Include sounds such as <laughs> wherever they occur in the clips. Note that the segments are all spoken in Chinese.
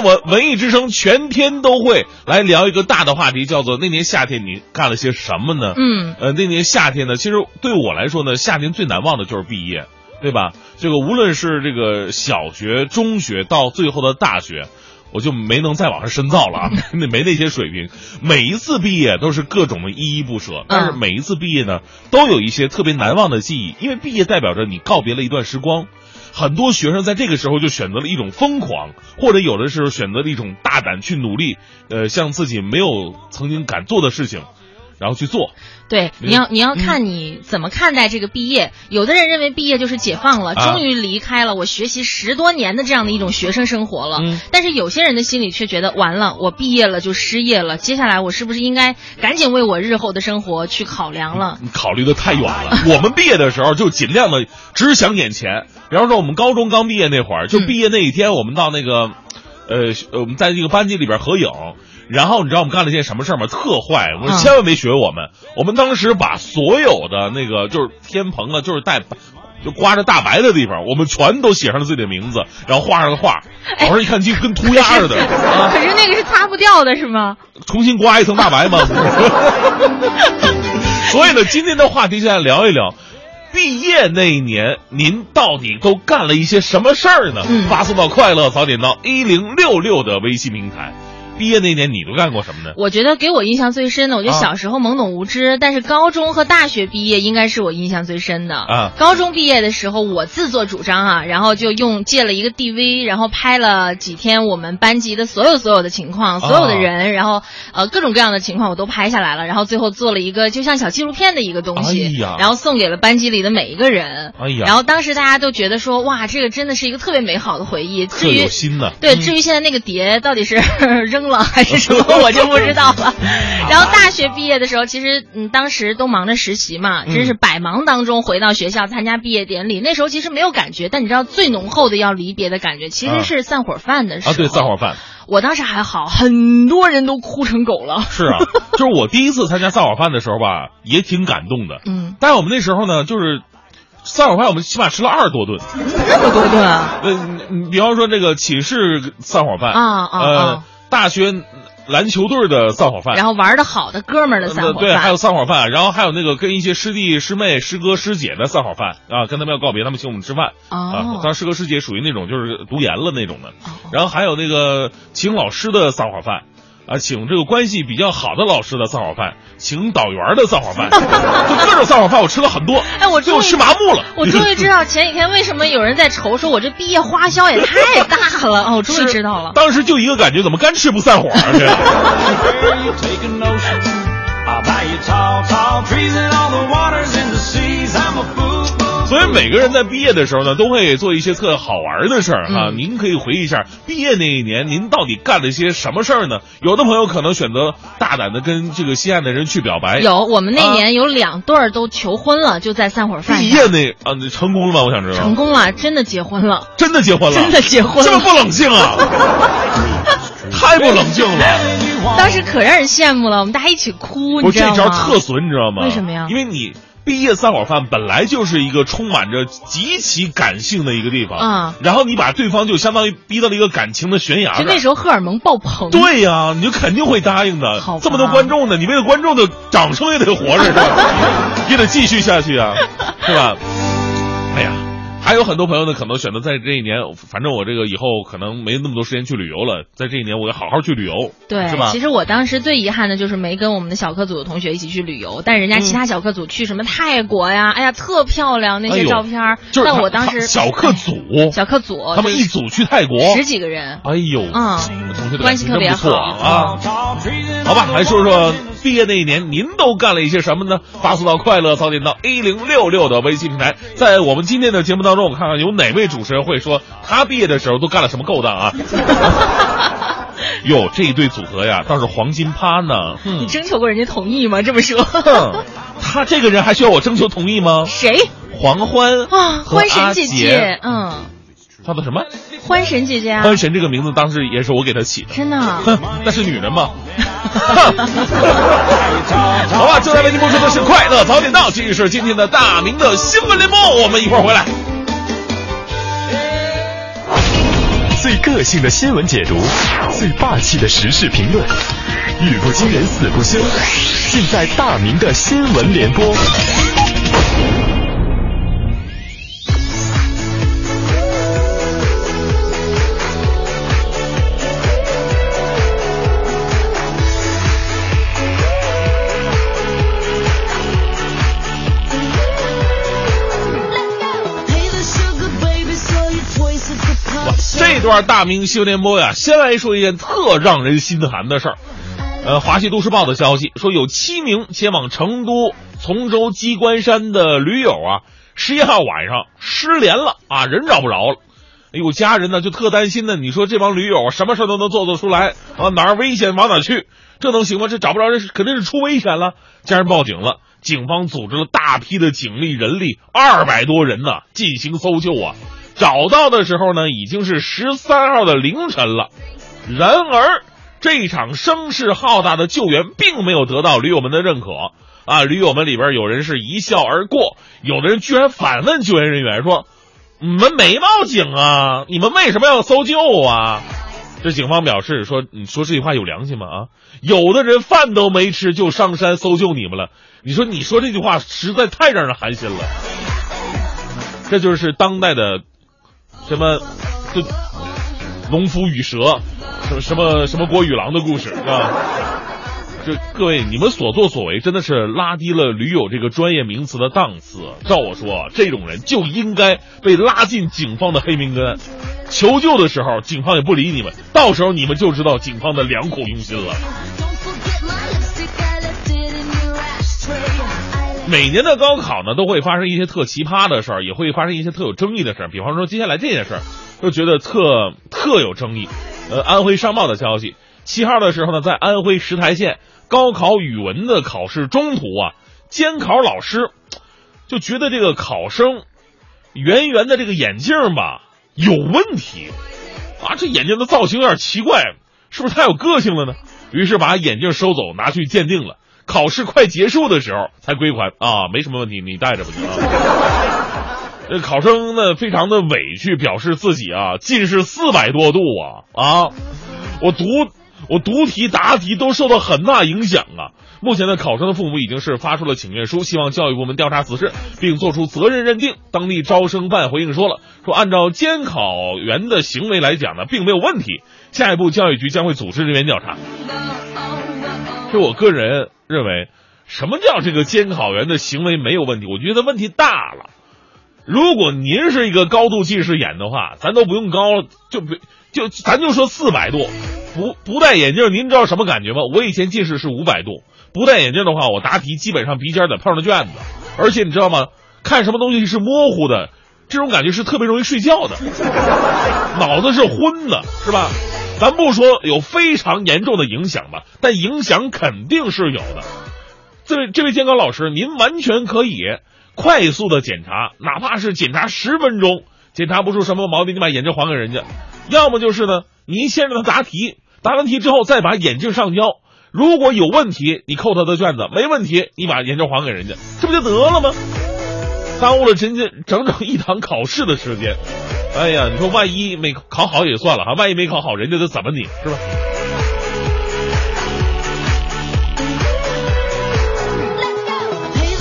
的文文艺之声全天都会来聊一个大的话题，叫做那年夏天你干了些什么呢？嗯，呃，那年夏天呢，其实对我来说呢，夏天最难忘的就是毕业，对吧？这个无论是这个小学、中学到最后的大学。我就没能再往上深造了啊，那 <laughs> 没那些水平。每一次毕业都是各种的依依不舍，但是每一次毕业呢，都有一些特别难忘的记忆，因为毕业代表着你告别了一段时光。很多学生在这个时候就选择了一种疯狂，或者有的时候选择了一种大胆去努力，呃，像自己没有曾经敢做的事情。然后去做，对，你要你要看你怎么看待这个毕业。有的人认为毕业就是解放了，终于离开了我学习十多年的这样的一种学生生活了。但是有些人的心里却觉得，完了，我毕业了就失业了，接下来我是不是应该赶紧为我日后的生活去考量了？考虑的太远了。我们毕业的时候就尽量的只想眼前。比方说，我们高中刚毕业那会儿，就毕业那一天，我们到那个，呃，我们在这个班级里边合影。然后你知道我们干了件什么事儿吗？特坏！我千万没学我们。我们当时把所有的那个就是天棚啊，就是带就刮着大白的地方，我们全都写上了自己的名字，然后画上了画。老师一看，就跟涂鸦似的。<laughs> 可是那个是擦不掉的，是吗？重新刮一层大白吗？<laughs> 所以呢，今天的话题就来聊一聊，毕业那一年您到底都干了一些什么事儿呢？发送到快乐早点到一零六六的微信平台。毕业那年你都干过什么呢？我觉得给我印象最深的，我觉得小时候懵懂无知，但是高中和大学毕业应该是我印象最深的啊。高中毕业的时候，我自作主张啊，然后就用借了一个 DV，然后拍了几天我们班级的所有所有的情况，所有的人，然后呃各种各样的情况我都拍下来了，然后最后做了一个就像小纪录片的一个东西，然后送给了班级里的每一个人。哎呀，然后当时大家都觉得说哇，这个真的是一个特别美好的回忆。至于心的。对，至于现在那个碟到底是扔 <laughs> 了还是什么？我就不知道了。然后大学毕业的时候，其实嗯，当时都忙着实习嘛，真是百忙当中回到学校参加毕业典礼。那时候其实没有感觉，但你知道最浓厚的要离别的感觉，其实是散伙饭的时候。啊，对，散伙饭。我当时还好，很多人都哭成狗了。是啊，<laughs> 就是我第一次参加散伙饭的时候吧，也挺感动的。嗯。但是我们那时候呢，就是散伙饭，我们起码吃了二十多顿。那么多顿啊？呃，你比方说这个寝室散伙饭啊啊呃，大学。篮球队的散伙饭，然后玩的好的哥们儿的散伙饭，对，还有散伙饭，然后还有那个跟一些师弟师妹、师哥师姐的散伙饭啊，跟他们要告别，他们请我们吃饭啊。当师哥师姐属于那种就是读研了那种的，然后还有那个请老师的散伙饭。啊，请这个关系比较好的老师的散伙饭，请导员的散伙饭，就各种散伙饭，我吃了很多。<laughs> 哎，我最后吃麻木了。我终于知道前几天为什么有人在愁，说我这毕业花销也太大了。哦，我终于知道了。当时就一个感觉，怎么干吃不散伙啊？这。所以每个人在毕业的时候呢，都会做一些特好玩的事儿哈。您可以回忆一下毕业那一年，您到底干了些什么事儿呢？有的朋友可能选择大胆的跟这个心爱的人去表白。有，我们那年有两对儿都求婚了，就在散伙饭。毕业那啊，成功了吗？我想知道。成功了，真的结婚了。真的结婚了。真的结婚了。这么不冷静啊！<laughs> 太不冷静了。当时可让人羡慕了，我们大家一起哭，你知道吗？这招特损，你知道吗？为什么呀？因为你。毕业散伙饭本来就是一个充满着极其感性的一个地方啊，然后你把对方就相当于逼到了一个感情的悬崖。就那时候荷尔蒙爆棚。对呀，你就肯定会答应的。这么多观众呢，你为了观众的掌声也得活着是吧？也得继续下去啊，是吧？哎呀。还有很多朋友呢，可能选择在这一年，反正我这个以后可能没那么多时间去旅游了，在这一年我要好好去旅游，对，是吧？其实我当时最遗憾的就是没跟我们的小课组的同学一起去旅游，但人家其他小课组去什么泰国呀，哎呀，特漂亮那些照片。但我当时小课组，<laughs> 小课组，他们一组去泰国，十几个人。哎呦，嗯，同学关系特别好啊。好吧，来说说毕业那一年您都干了一些什么呢？发送到快乐早点到 A 零六六的微信平台，在我们今天的节目当中，我看看有哪位。主持人会说他毕业的时候都干了什么勾当啊？<laughs> 哟，这一对组合呀，倒是黄金趴呢。<laughs> 你征求过人家同意吗？这么说，他这个人还需要我征求同意吗？谁？黄欢啊，欢神姐姐，嗯，叫做什么？欢神姐姐啊。欢神这个名字当时也是我给他起的。真的？<laughs> 那是女人吗？<laughs> 好吧，正在为您播出的是快乐早点到，继续是今天的大明的新闻联播，我们一会儿回来。最个性的新闻解读，最霸气的时事评论，语不惊人死不休，尽在大明的新闻联播。这段大明新闻联播呀，先来说一件特让人心寒的事儿。呃，华西都市报的消息说，有七名前往成都崇州鸡冠山的驴友啊，十一号晚上失联了啊，人找不着了。哎呦，家人呢就特担心呢。你说这帮驴友什么事都能做得出来啊，哪儿危险往哪去，这能行吗？这找不着人，肯定是出危险了。家人报警了，警方组织了大批的警力人力，二百多人呢进行搜救啊。找到的时候呢，已经是十三号的凌晨了。然而，这场声势浩大的救援并没有得到驴友们的认可啊！驴友们里边有人是一笑而过，有的人居然反问救援人员说：“你们没报警啊？你们为什么要搜救啊？”这警方表示说：“你说这句话有良心吗？啊，有的人饭都没吃就上山搜救你们了，你说你说这句话实在太让人寒心了。”这就是当代的。什么，这农夫与蛇，什么什么什么郭与狼的故事啊？这各位，你们所作所为真的是拉低了驴友这个专业名词的档次。照我说，这种人就应该被拉进警方的黑名单。求救的时候，警方也不理你们，到时候你们就知道警方的良苦用心了。每年的高考呢，都会发生一些特奇葩的事儿，也会发生一些特有争议的事儿。比方说，接下来这件事儿，就觉得特特有争议。呃，安徽商报的消息，七号的时候呢，在安徽石台县高考语文的考试中途啊，监考老师就觉得这个考生圆圆的这个眼镜吧有问题啊，这眼镜的造型有点奇怪，是不是太有个性了呢？于是把眼镜收走，拿去鉴定了。考试快结束的时候才归还啊，没什么问题，你带着吧你啊。<laughs> 这考生呢非常的委屈，表示自己啊近视四百多度啊啊，我读我读题答题都受到很大影响啊。目前呢，考生的父母已经是发出了请愿书，希望教育部门调查此事，并作出责任认定。当地招生办回应说了，说按照监考员的行为来讲呢，并没有问题，下一步教育局将会组织人员调查。就我个人认为，什么叫这个监考员的行为没有问题？我觉得问题大了。如果您是一个高度近视眼的话，咱都不用高，就不就咱就说四百度，不不戴眼镜，您知道什么感觉吗？我以前近视是五百度，不戴眼镜的话，我答题基本上鼻尖得碰着卷子，而且你知道吗？看什么东西是模糊的，这种感觉是特别容易睡觉的，脑子是昏的，是吧？咱不说有非常严重的影响吧，但影响肯定是有的。这位这位监考老师，您完全可以快速的检查，哪怕是检查十分钟，检查不出什么毛病，你把眼镜还给人家；要么就是呢，您先让他答题，答完题之后再把眼镜上交。如果有问题，你扣他的卷子；没问题，你把眼镜还给人家，这不就得了吗？耽误了人家整整一堂考试的时间。哎呀，你说万一没考好也算了哈，万一没考好，人家得怎么你是吧？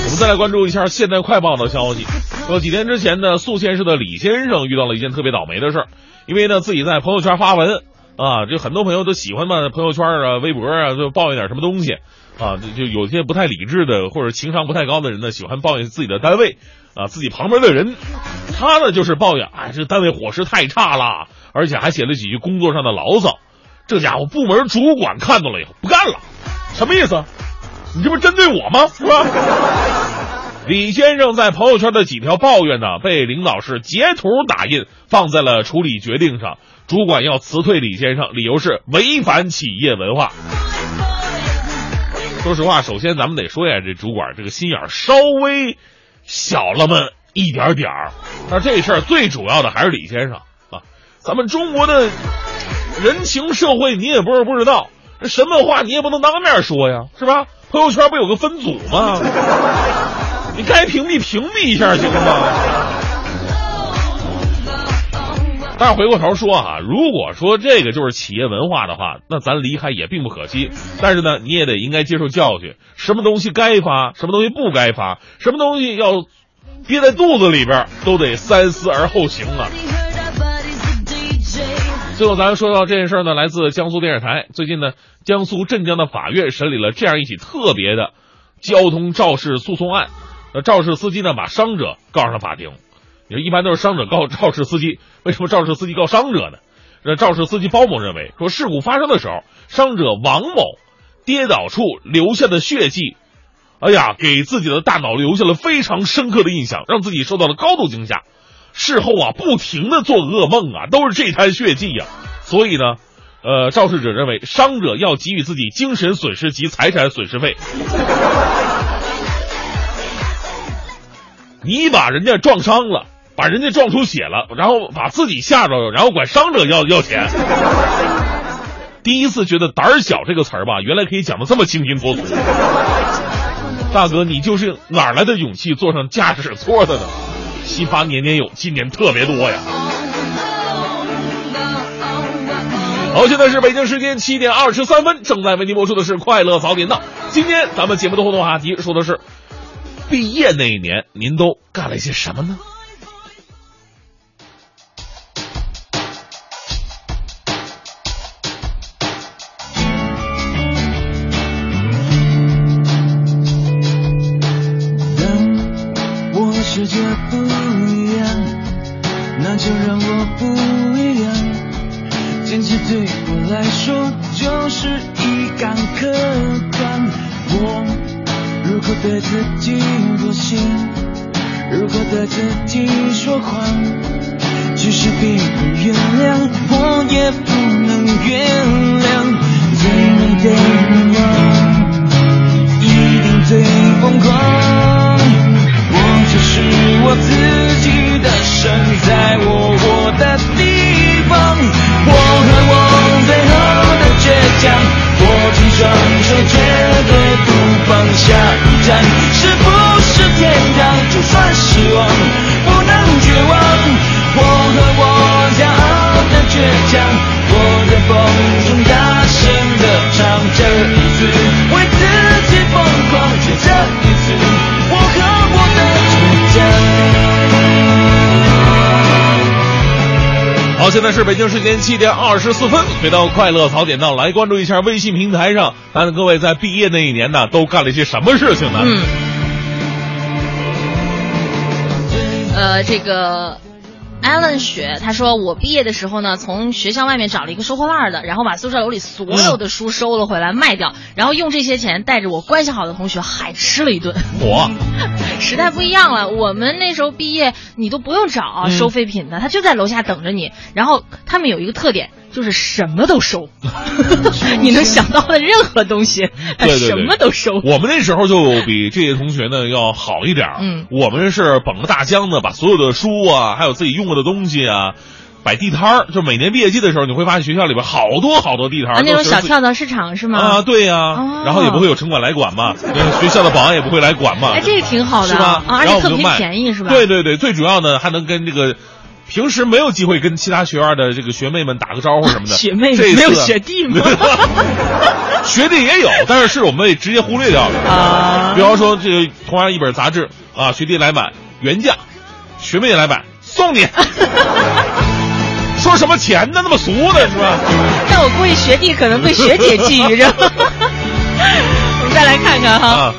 我们再来关注一下《现代快报》的消息，说几天之前呢，宿迁市的李先生遇到了一件特别倒霉的事儿，因为呢自己在朋友圈发文啊，就很多朋友都喜欢嘛，朋友圈啊、微博啊，就抱怨点什么东西啊，就就有些不太理智的或者情商不太高的人呢，喜欢抱怨自己的单位。啊，自己旁边的人，他呢就是抱怨，哎，这单位伙食太差了，而且还写了几句工作上的牢骚。这家伙部门主管看到了以后不干了，什么意思？你这不是针对我吗？是吧？<laughs> 李先生在朋友圈的几条抱怨呢，被领导是截图打印放在了处理决定上，主管要辞退李先生，理由是违反企业文化。说实话，首先咱们得说一下，这主管这个心眼稍微。小了么一点点儿，那这事儿最主要的还是李先生啊！咱们中国的人情社会，你也不是不知道，这什么话你也不能当面说呀，是吧？朋友圈不有个分组吗？你该屏蔽屏蔽一下行吗？但是回过头说啊，如果说这个就是企业文化的话，那咱离开也并不可惜。但是呢，你也得应该接受教训，什么东西该发，什么东西不该发，什么东西要憋在肚子里边，都得三思而后行啊。最后，咱说到这件事呢，来自江苏电视台。最近呢，江苏镇江的法院审理了这样一起特别的交通肇事诉讼案。那肇事司机呢，把伤者告上了法庭。你说一般都是伤者告肇事司机，为什么肇事司机告伤者呢？那肇事司机包某认为，说事故发生的时候，伤者王某跌倒处留下的血迹，哎呀，给自己的大脑留下了非常深刻的印象，让自己受到了高度惊吓。事后啊，不停的做噩梦啊，都是这滩血迹呀。所以呢，呃，肇事者认为伤者要给予自己精神损失及财产损失费。<laughs> 你把人家撞伤了，把人家撞出血了，然后把自己吓着，然后管伤者要要钱。第一次觉得“胆小”这个词儿吧，原来可以讲的这么清新脱俗。大哥，你就是哪来的勇气坐上驾驶座的呢？新发年年有，今年特别多呀。好，现在是北京时间七点二十三分，正在为您播出的是《快乐早点到》。今天咱们节目的互动话题说的是，毕业那一年您都干了些什么呢？好，现在是北京时间七点二十四分，回到快乐早点到，来关注一下微信平台上，看各位在毕业那一年呢，都干了一些什么事情呢？嗯，呃，这个。Allen 雪他说：“我毕业的时候呢，从学校外面找了一个收破烂的，然后把宿舍楼里所有的书收了回来卖掉，然后用这些钱带着我关系好的同学海吃了一顿。”我，<laughs> 时代不一样了，我们那时候毕业你都不用找收废品的，他就在楼下等着你。然后他们有一个特点。就是什么都收，<laughs> 你能想到的任何东西，他什么都收。我们那时候就比这些同学呢要好一点嗯，我们是捧着大箱子，把所有的书啊，还有自己用过的东西啊，摆地摊儿。就每年毕业季的时候，你会发现学校里边好多好多地摊儿。那种小跳蚤市场是吗？啊，对呀。然后也不会有城管来管嘛，<laughs> 学校的保安也不会来管嘛。哎，这个挺好的，是吧？而且特别便宜，是吧？对对对，最主要呢还能跟这个。平时没有机会跟其他学院的这个学妹们打个招呼什么的，<laughs> 学妹没有学弟吗？<laughs> 学弟也有，但是是我们直接忽略掉的啊。比方说，这个同样一本杂志啊，学弟来买原价，学妹来买送你。<laughs> 说什么钱呢？那么俗的是吧？但我估计学弟可能被学姐觊觎着。我们再来看看哈，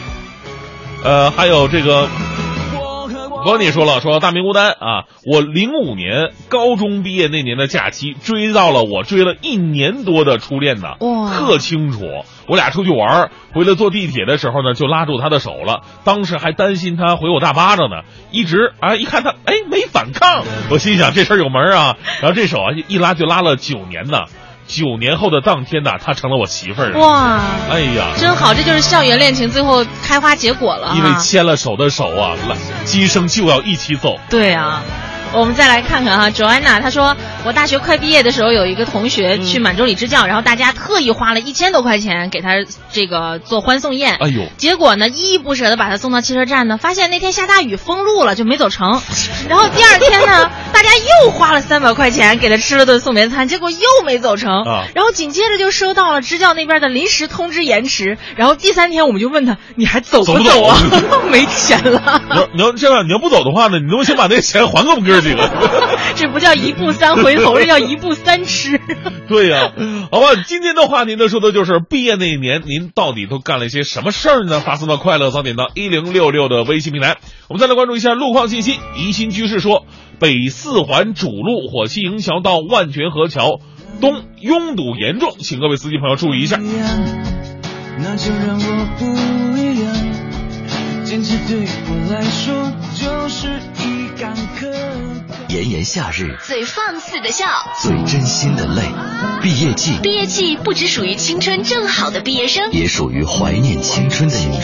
呃，还有这个。我跟你说了，说大明孤单啊！我零五年高中毕业那年的假期，追到了我追了一年多的初恋呢，哇，特清楚。我俩出去玩，回来坐地铁的时候呢，就拉住他的手了。当时还担心他回我大巴掌呢，一直啊，一看他哎没反抗，我心想这事儿有门啊。然后这手啊一拉就拉了九年呢。九年后的当天呐，她成了我媳妇儿。哇，哎呀，真好，这就是校园恋情最后开花结果了。因为牵了手的手啊，来今生就要一起走。对啊，我们再来看看哈，Joanna，她说我大学快毕业的时候，有一个同学去满洲里支教，然后大家特意花了一千多块钱给他这个做欢送宴。哎呦，结果呢，依依不舍的把他送到汽车站呢，发现那天下大雨封路了，就没走成。然后第二天呢，<laughs> 大家又花了三百块钱给他吃了顿送别餐，结果又没走成。啊，然后紧接着就收到了支教那边的临时通知延迟。然后第三天我们就问他，你还走不走啊？<laughs> 没钱了。你要你要这样，你要不走的话呢，你能不能先把那个钱还给我们哥？这个，<laughs> 这不叫一步三回头，这叫一步三吃。<laughs> 对呀，好吧，今天的话题呢，说的就是毕业那一年，您到底都干了一些什么事儿呢？发送到快乐早点到一零六六的微信平台。我们再来关注一下路况信息。宜兴居士说，北四环主路火器营桥到万泉河桥东拥堵严重，请各位司机朋友注意一下。那就让我不一样，坚持对我来说就是一。炎炎夏日，最放肆的笑，最真心的泪。毕业季，毕业季不只属于青春正好的毕业生，也属于怀念青春的你。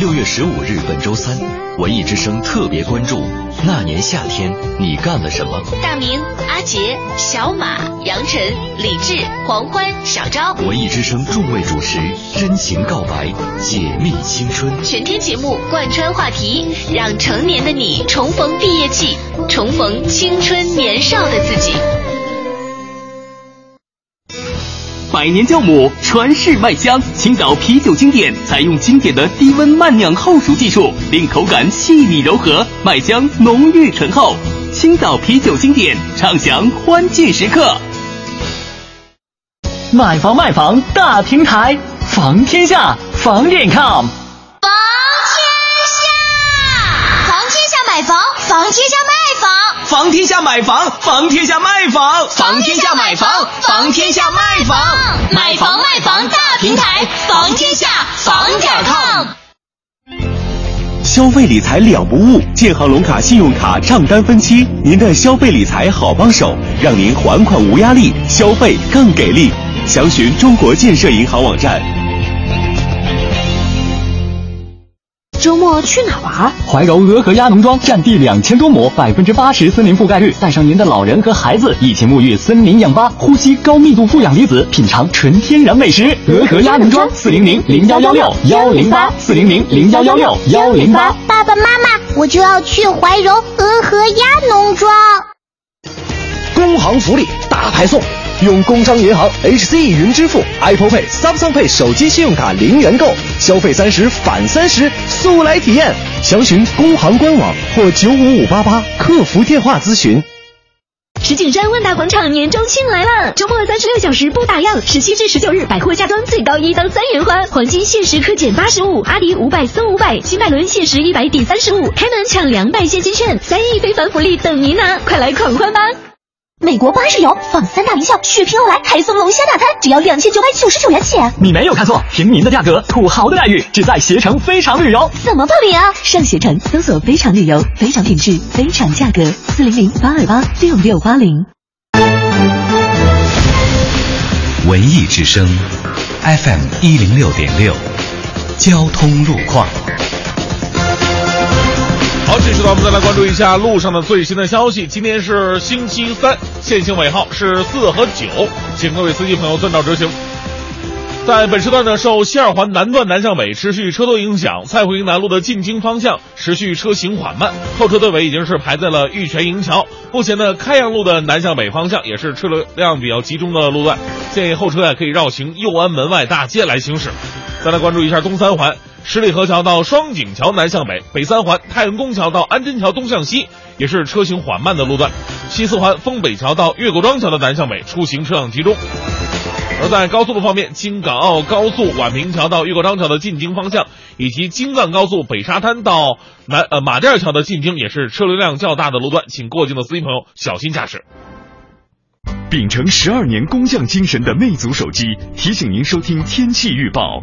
六月十五日，本周三，文艺之声特别关注那年夏天你干了什么？大明、阿杰、小马、杨晨、李志、黄欢、小昭，文艺之声众位主持，真情告白，解密青春，全天节目贯穿话题，让成年的你重逢毕业季，重逢青春年少的自己。百年酵母，传世麦香，青岛啤酒经典采用经典的低温慢酿后熟技术，令口感细腻柔和，麦香浓郁醇厚。青岛啤酒经典，畅享欢聚时刻。买房卖房大平台，房天下，房点 com。房天下，房天下买房，房天下卖房。天下买房，房天下卖房，房天下买房，房天下卖房，买房卖房大平台，房天下房点 com。消费理财两不误，建行龙卡信用卡账单分期，您的消费理财好帮手，让您还款无压力，消费更给力。详询中国建设银行网站。周末去哪玩？怀柔鹅和鸭农庄占地两千多亩，百分之八十森林覆盖率，带上您的老人和孩子，一起沐浴森林氧吧，呼吸高密度负氧离子，品尝纯天然美食。鹅和鸭农庄四零零零幺幺六幺零八四零零零幺幺六幺零八。爸爸妈妈，我就要去怀柔鹅和鸭农庄。工行福利大派送。用工商银行 HC 云支付、Apple Pay、Samsung Pay 手机信用卡零元购，消费三十返三十，速来体验！详询工行官网或九五五八八客服电话咨询。石景山万达广场年中庆来了，周末三十六小时不打烊，十七至十九日百货家装最高一到三元欢，黄金限时可减八十五，阿迪五百送五百，新百伦限时一百抵三十五，开门抢两百现金券，三亿非凡福利等您拿，快来狂欢吧！美国巴士游放三大名校，血拼欧莱还送龙虾大餐，只要两千九百九十九元起。你没有看错，平民的价格，土豪的待遇，只在携程非常旅游。怎么报名啊？上携程搜索“非常旅游”，非常品质，非常价格，四零零八二八六六八零。文艺之声，FM 一零六点六，交通路况。好，这时呢，我们再来关注一下路上的最新的消息。今天是星期三，限行尾号是四和九，请各位司机朋友遵照执行。在本时段呢，受西二环南段南向北持续车多影响，蔡胡营南路的进京方向持续车行缓慢，后车队尾已经是排在了玉泉营桥。目前呢，开阳路的南向北方向也是车流量比较集中的路段，建议后车呀可以绕行右安门外大街来行驶。再来关注一下东三环。十里河桥到双井桥南向北，北三环太阳宫桥到安贞桥东向西，也是车行缓慢的路段。西四环丰北桥到岳各庄桥的南向北出行车辆集中。而在高速路方面，京港澳高速宛平桥到岳各庄桥的进京方向，以及京藏高速北沙滩到南呃马甸桥的进京，也是车流量较大的路段，请过境的司机朋友小心驾驶。秉承十二年工匠精神的魅族手机提醒您收听天气预报。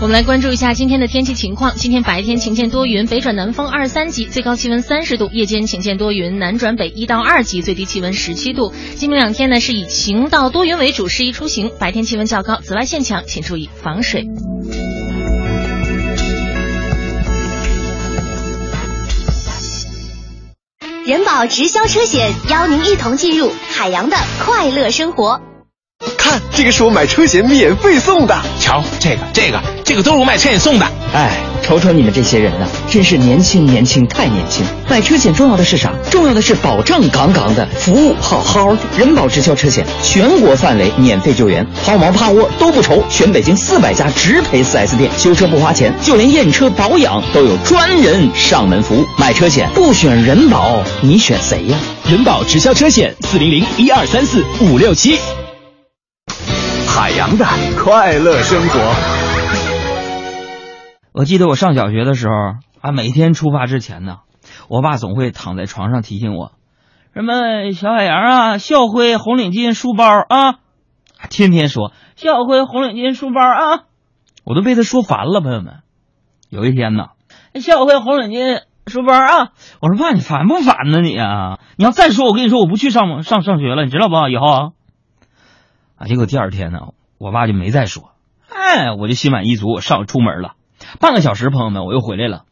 我们来关注一下今天的天气情况。今天白天晴间多云，北转南风二三级，最高气温三十度；夜间晴间多云，南转北一到二级，最低气温十七度。今明两天呢是以晴到多云为主，适宜出行。白天气温较高，紫外线强，请注意防水。人保直销车险邀您一同进入海洋的快乐生活。看，这个是我买车险免费送的。瞧，这个、这个、这个都是我买车险送的。哎，瞅瞅你们这些人呐，真是年轻年轻太年轻。买车险重要的是啥？重要的是保障杠杠的，服务好好的。人保直销车险，全国范围免费救援，抛锚趴窝都不愁。全北京四百家直赔 4S 店，修车不花钱，就连验车保养都有专人上门服务。买车险不选人保，你选谁呀？人保直销车险四零零一二三四五六七。海洋的快乐生活。我记得我上小学的时候啊，每天出发之前呢，我爸总会躺在床上提醒我，什么小海洋啊，校徽红领巾书包啊，天天说校徽红领巾书包啊，我都被他说烦了。朋友们，有一天呢，校徽红领巾书包啊，我说爸，你烦不烦呢你啊？你要再说，我跟你说，我不去上上上学了，你知道不？以后啊。啊！结果第二天呢，我爸就没再说，哎，我就心满意足，我上出门了。半个小时，朋友们，我又回来了。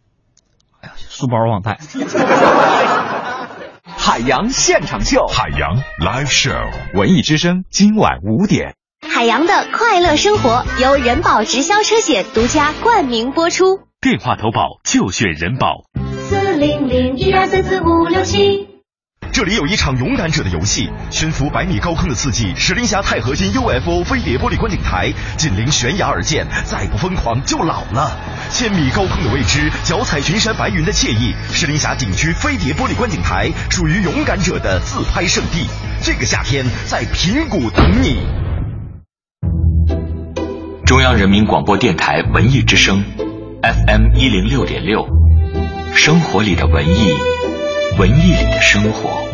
哎呀，书包忘带。<laughs> 海洋现场秀，海洋 live show，文艺之声今晚五点。海洋的快乐生活由人保直销车险独家冠名播出。电话投保就选人保。四零零一二三四五六七。这里有一场勇敢者的游戏，悬浮百米高空的刺激，石林峡钛合金 UFO 飞碟玻璃观景台，紧邻悬崖而建，再不疯狂就老了。千米高空的未知，脚踩群山白云的惬意，石林峡景区飞碟玻璃观景台属于勇敢者的自拍圣地。这个夏天在平谷等你。中央人民广播电台文艺之声，FM 一零六点六，生活里的文艺，文艺里的生活。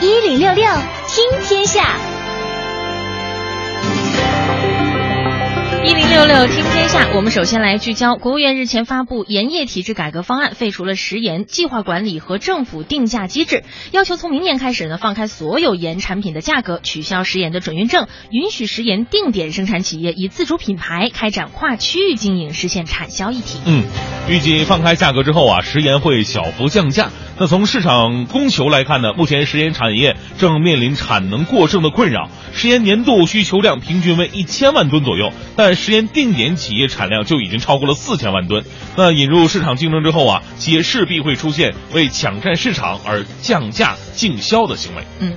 一零六六听天下，一零六六听天下。我们首先来聚焦，国务院日前发布盐业体制改革方案，废除了食盐计划管理和政府定价机制，要求从明年开始呢，放开所有盐产品的价格，取消食盐的准运证，允许食盐定点生产企业以自主品牌开展跨区域经营，实现产销一体。嗯，预计放开价格之后啊，食盐会小幅降价。那从市场供求来看呢，目前食盐产业正面临产能过剩的困扰，食盐年度需求量平均为一千万吨左右，但食盐定点企业产量就已经超过了四千万吨。那引入市场竞争之后啊，企业势必会出现为抢占市场而降价竞销的行为。嗯。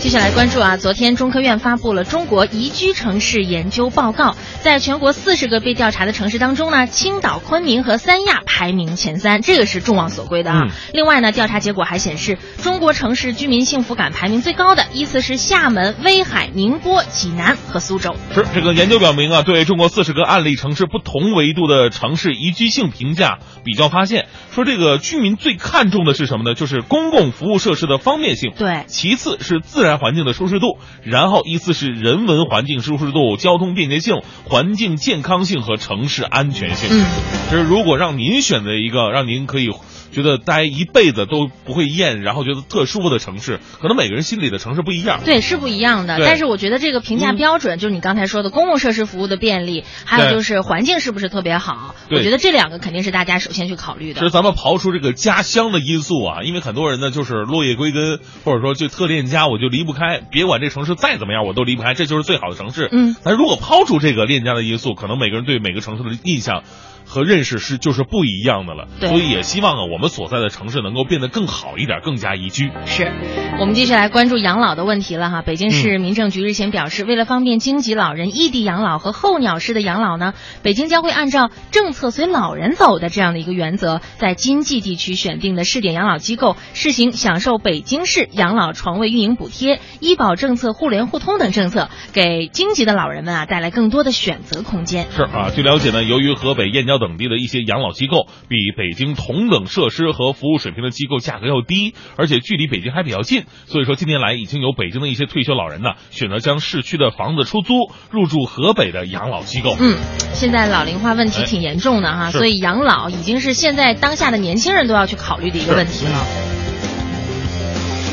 接下来关注啊，昨天中科院发布了中国宜居城市研究报告，在全国四十个被调查的城市当中呢，青岛、昆明和三亚排名前三，这个是众望所归的啊。嗯、另外呢，调查结果还显示，中国城市居民幸福感排名最高的依次是厦门、威海、宁波、济南和苏州。是这个研究表明啊，对中国四十个案例城市不同维度的城市宜居性评价比较发现，说这个居民最看重的是什么呢？就是公共服务设施的方便性，对，其次是自然。环境的舒适度，然后依次是人文环境舒适度、交通便捷性、环境健康性和城市安全性。嗯，就是如果让您选择一个让您可以觉得待一辈子都不会厌，然后觉得特舒服的城市，可能每个人心里的城市不一样。对，是不一样的。但是我觉得这个评价标准，嗯、就是你刚才说的公共设施服务的便利，还有就是环境是不是特别好？我觉得这两个肯定是大家首先去考虑的。其实咱们刨出这个家乡的因素啊，因为很多人呢就是落叶归根，或者说就特恋家，我就离不开，别管这城市再怎么样，我都离不开，这就是最好的城市。嗯，但如果抛出这个恋家的因素，可能每个人对每个城市的印象。和认识是就是不一样的了。对所以也希望啊，我们所在的城市能够变得更好一点，更加宜居。是，我们继续来关注养老的问题了哈。北京嗯市民政局日前表示，为了方便京籍老人异地养老和候鸟式的养老呢，北京将会按照政策随老人走的这样的一个原则，在经济地区选定的试点养老机构试行享受北京市养老床位运营补贴、医保政策互联互通等政策，给京籍的老人们啊带来更多的选择空间。是啊，据了解呢，由于河北、燕郊等地的一些养老机构比北京同等设施和服务水平的机构价格要低，而且距离北京还比较近，所以说近年来已经有北京的一些退休老人呢，选择将市区的房子出租，入住河北的养老机构。嗯，现在老龄化问题挺严重的哈，哎所以养老已经是现在当下的年轻人都要去考虑的一个问题了。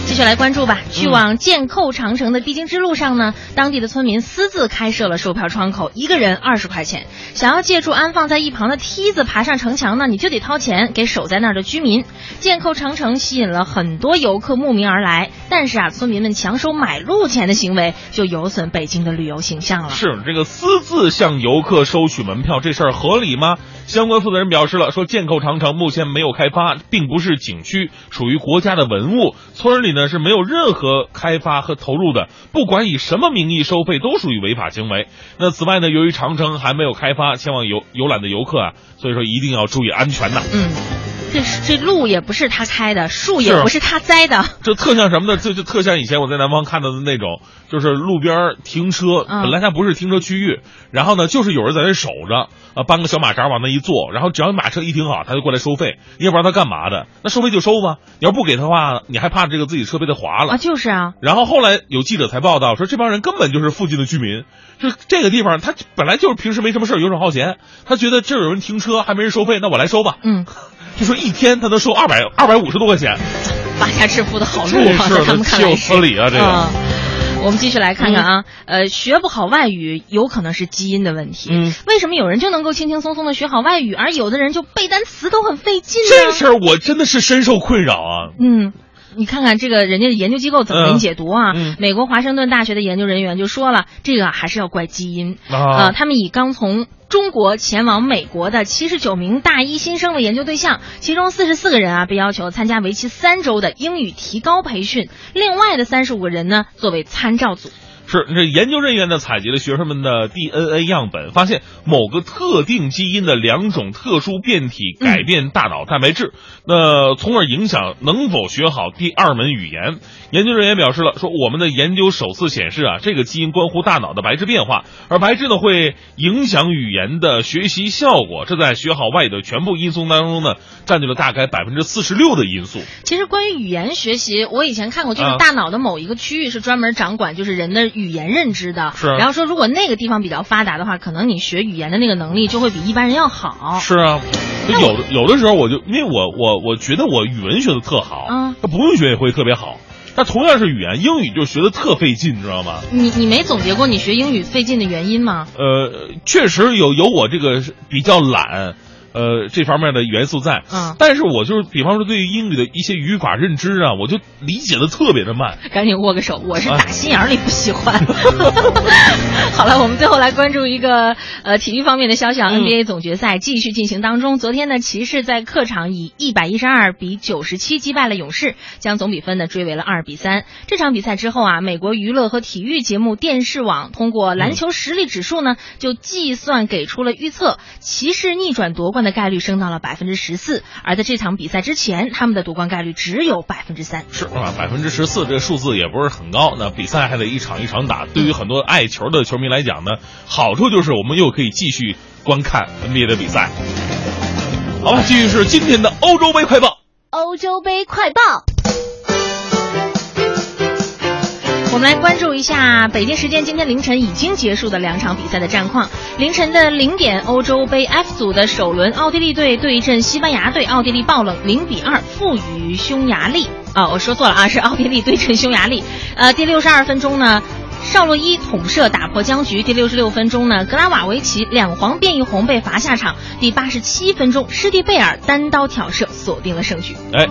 继续来关注吧。去往剑寇长城的必经之路上呢，当地的村民私自开设了售票窗口，一个人二十块钱。想要借助安放在一旁的梯子爬上城墙呢，你就得掏钱给守在那儿的居民。剑寇长城吸引了很多游客慕名而来，但是啊，村民们抢收买路钱的行为就有损北京的旅游形象了。是这个私自向游客收取门票这事儿合理吗？相关负责人表示了，说剑寇长城目前没有开发，并不是景区，属于国家的文物，村里呢是没有任何开发和投入的，不管以什么名义收费，都属于违法行为。那此外呢，由于长城还没有开发，前往游游览的游客啊，所以说一定要注意安全呐。嗯，这是这路也不是他开的，树也不是他栽的。<laughs> 这特像什么呢？这就特像以前我在南方看到的那种，就是路边停车，嗯本来它不是停车区域，然后呢，就是有人在那守着，啊，搬个小马扎往那一坐，然后只要马车一停好，他就过来收费，你也不知道他干嘛的，那收费就收吧，你要不给他的话，你还怕这个自己车被他划了啊，就是啊，然后后来有记者才报道说，这帮人根本就是附近的居民，就这个地方他本来就是平时没什么事游手好闲，他觉得这儿有人停车还没人收费，那我来收吧。嗯，<laughs> 就说一天他能收二百二百五十多块钱，发家致富的好路在他们看来有是合理啊这个嗯我们继续来看看啊，呃，学不好外语有可能是基因的问题。嗯，为什么有人就能够轻轻松松的学好外语，而有的人就背单词都很费劲呢？这事儿我真的是深受困扰啊。嗯。你看看这个人家的研究机构怎么给你解读啊？嗯美国华盛顿大学的研究人员就说了，这个啊还是要怪基因啊呃他们以刚从中国前往美国的七十九名大一新生为研究对象，其中四十四个人啊被要求参加为期三周的英语提高培训，另外的三十五个人呢作为参照组。是这研究人员呢采集了学生们的 DNA 样本，发现某个特定基因的两种特殊变体改变大脑蛋白质，那从而影响能否学好第二门语言。研究人员表示了，说我们的研究首次显示啊，这个基因关乎大脑的白质变化，而白质呢会影响语言的学习效果，这在学好外语的全部因素当中呢，占据了大概百分之四十六的因素。其实关于语言学习，我以前看过，就是啊大脑的某一个区域是专门掌管就是人的语言认知的。是啊然后说，如果那个地方比较发达的话，可能你学语言的那个能力就会比一般人要好。是啊，就有的有的时候我就因为我我我觉得我语文学的特好，嗯那不用学也会特别好。但同样是语言，英语就学的特费劲，你知道吗？你你没总结过你学英语费劲的原因吗？呃，确实有有我这个比较懒，呃这方面的元素在。嗯，但是我就是比方说对于英语的一些语法认知啊，我就理解的特别的慢。赶紧握个手，我是啊打心眼里不喜欢。<laughs> 好了，我们最后来关注一个呃体育方面的消息啊、嗯 n b a 总决赛继续进行当中。昨天呢，骑士在客场以一百一十二比九十七击败了勇士，将总比分呢追为了二比三。这场比赛之后啊，美国娱乐和体育节目电视网通过篮球实力指数呢，就计算给出了预测，骑士逆转夺冠的概率升到了百分之十四。而在这场比赛之前，他们的夺冠概率只有百分之三。是啊，百分之十四这个数字也不是很高。那比赛还得一场一场打，对于很多爱球的球迷来讲呢，好处就是我们又可以继续观看 NBA 的比赛。好吧，继续是今天的欧洲杯快报。欧洲杯快报。我们来关注一下北京时间今天凌晨已经结束的两场比赛的战况。凌晨的零点，欧洲杯 F 组的首轮，奥地利队对阵西班牙队，奥地利爆冷零比二负于匈牙利。啊，我说错了啊，是奥地利对阵匈牙利。呃，第六十二分钟呢。绍洛伊捅射打破僵局。第六十六分钟呢，格拉瓦维奇两黄变一红被罚下场。第八十七分钟，施蒂贝尔单刀挑射锁定了胜局。哎，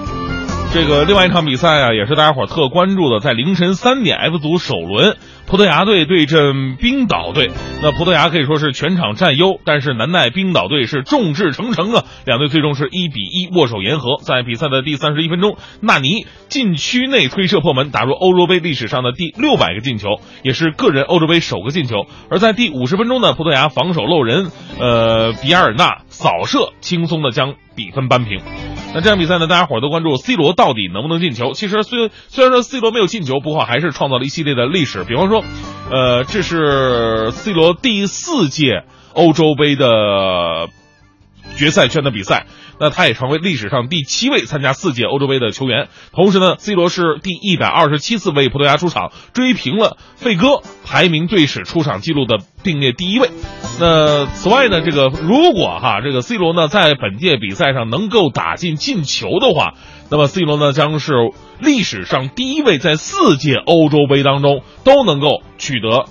这个另外一场比赛啊，也是大家伙儿特关注的，在凌晨三点 F 组首轮，葡萄牙队对阵冰岛队。那葡萄牙可以说是全场占优，但是难奈冰岛队是众志成城啊，两队最终是一比一握手言和。在比赛的第三十一分钟，纳尼禁区内推射破门，打入欧洲杯历史上的第六百个进球，也是个人欧洲杯首个进球。而在第五十分钟呢，葡萄牙防守漏人，呃，比尔纳扫射轻松的将比分扳平。那这场比赛呢，大家伙都关注 C 罗到底能不能进球。其实虽虽然说 C 罗没有进球，不过还是创造了一系列的历史。比方说，呃，这是 C 罗第四届欧洲杯的决赛圈的比赛。那他也成为历史上第七位参加四届欧洲杯的球员。同时呢，C 罗是第一百二十七次为葡萄牙出场，追平了费哥排名队史出场记录的并列第一位。那此外呢，这个如果哈这个 C 罗呢在本届比赛上能够打进进球的话，那么 C 罗呢将是历史上第一位在四届欧洲杯当中都能够取得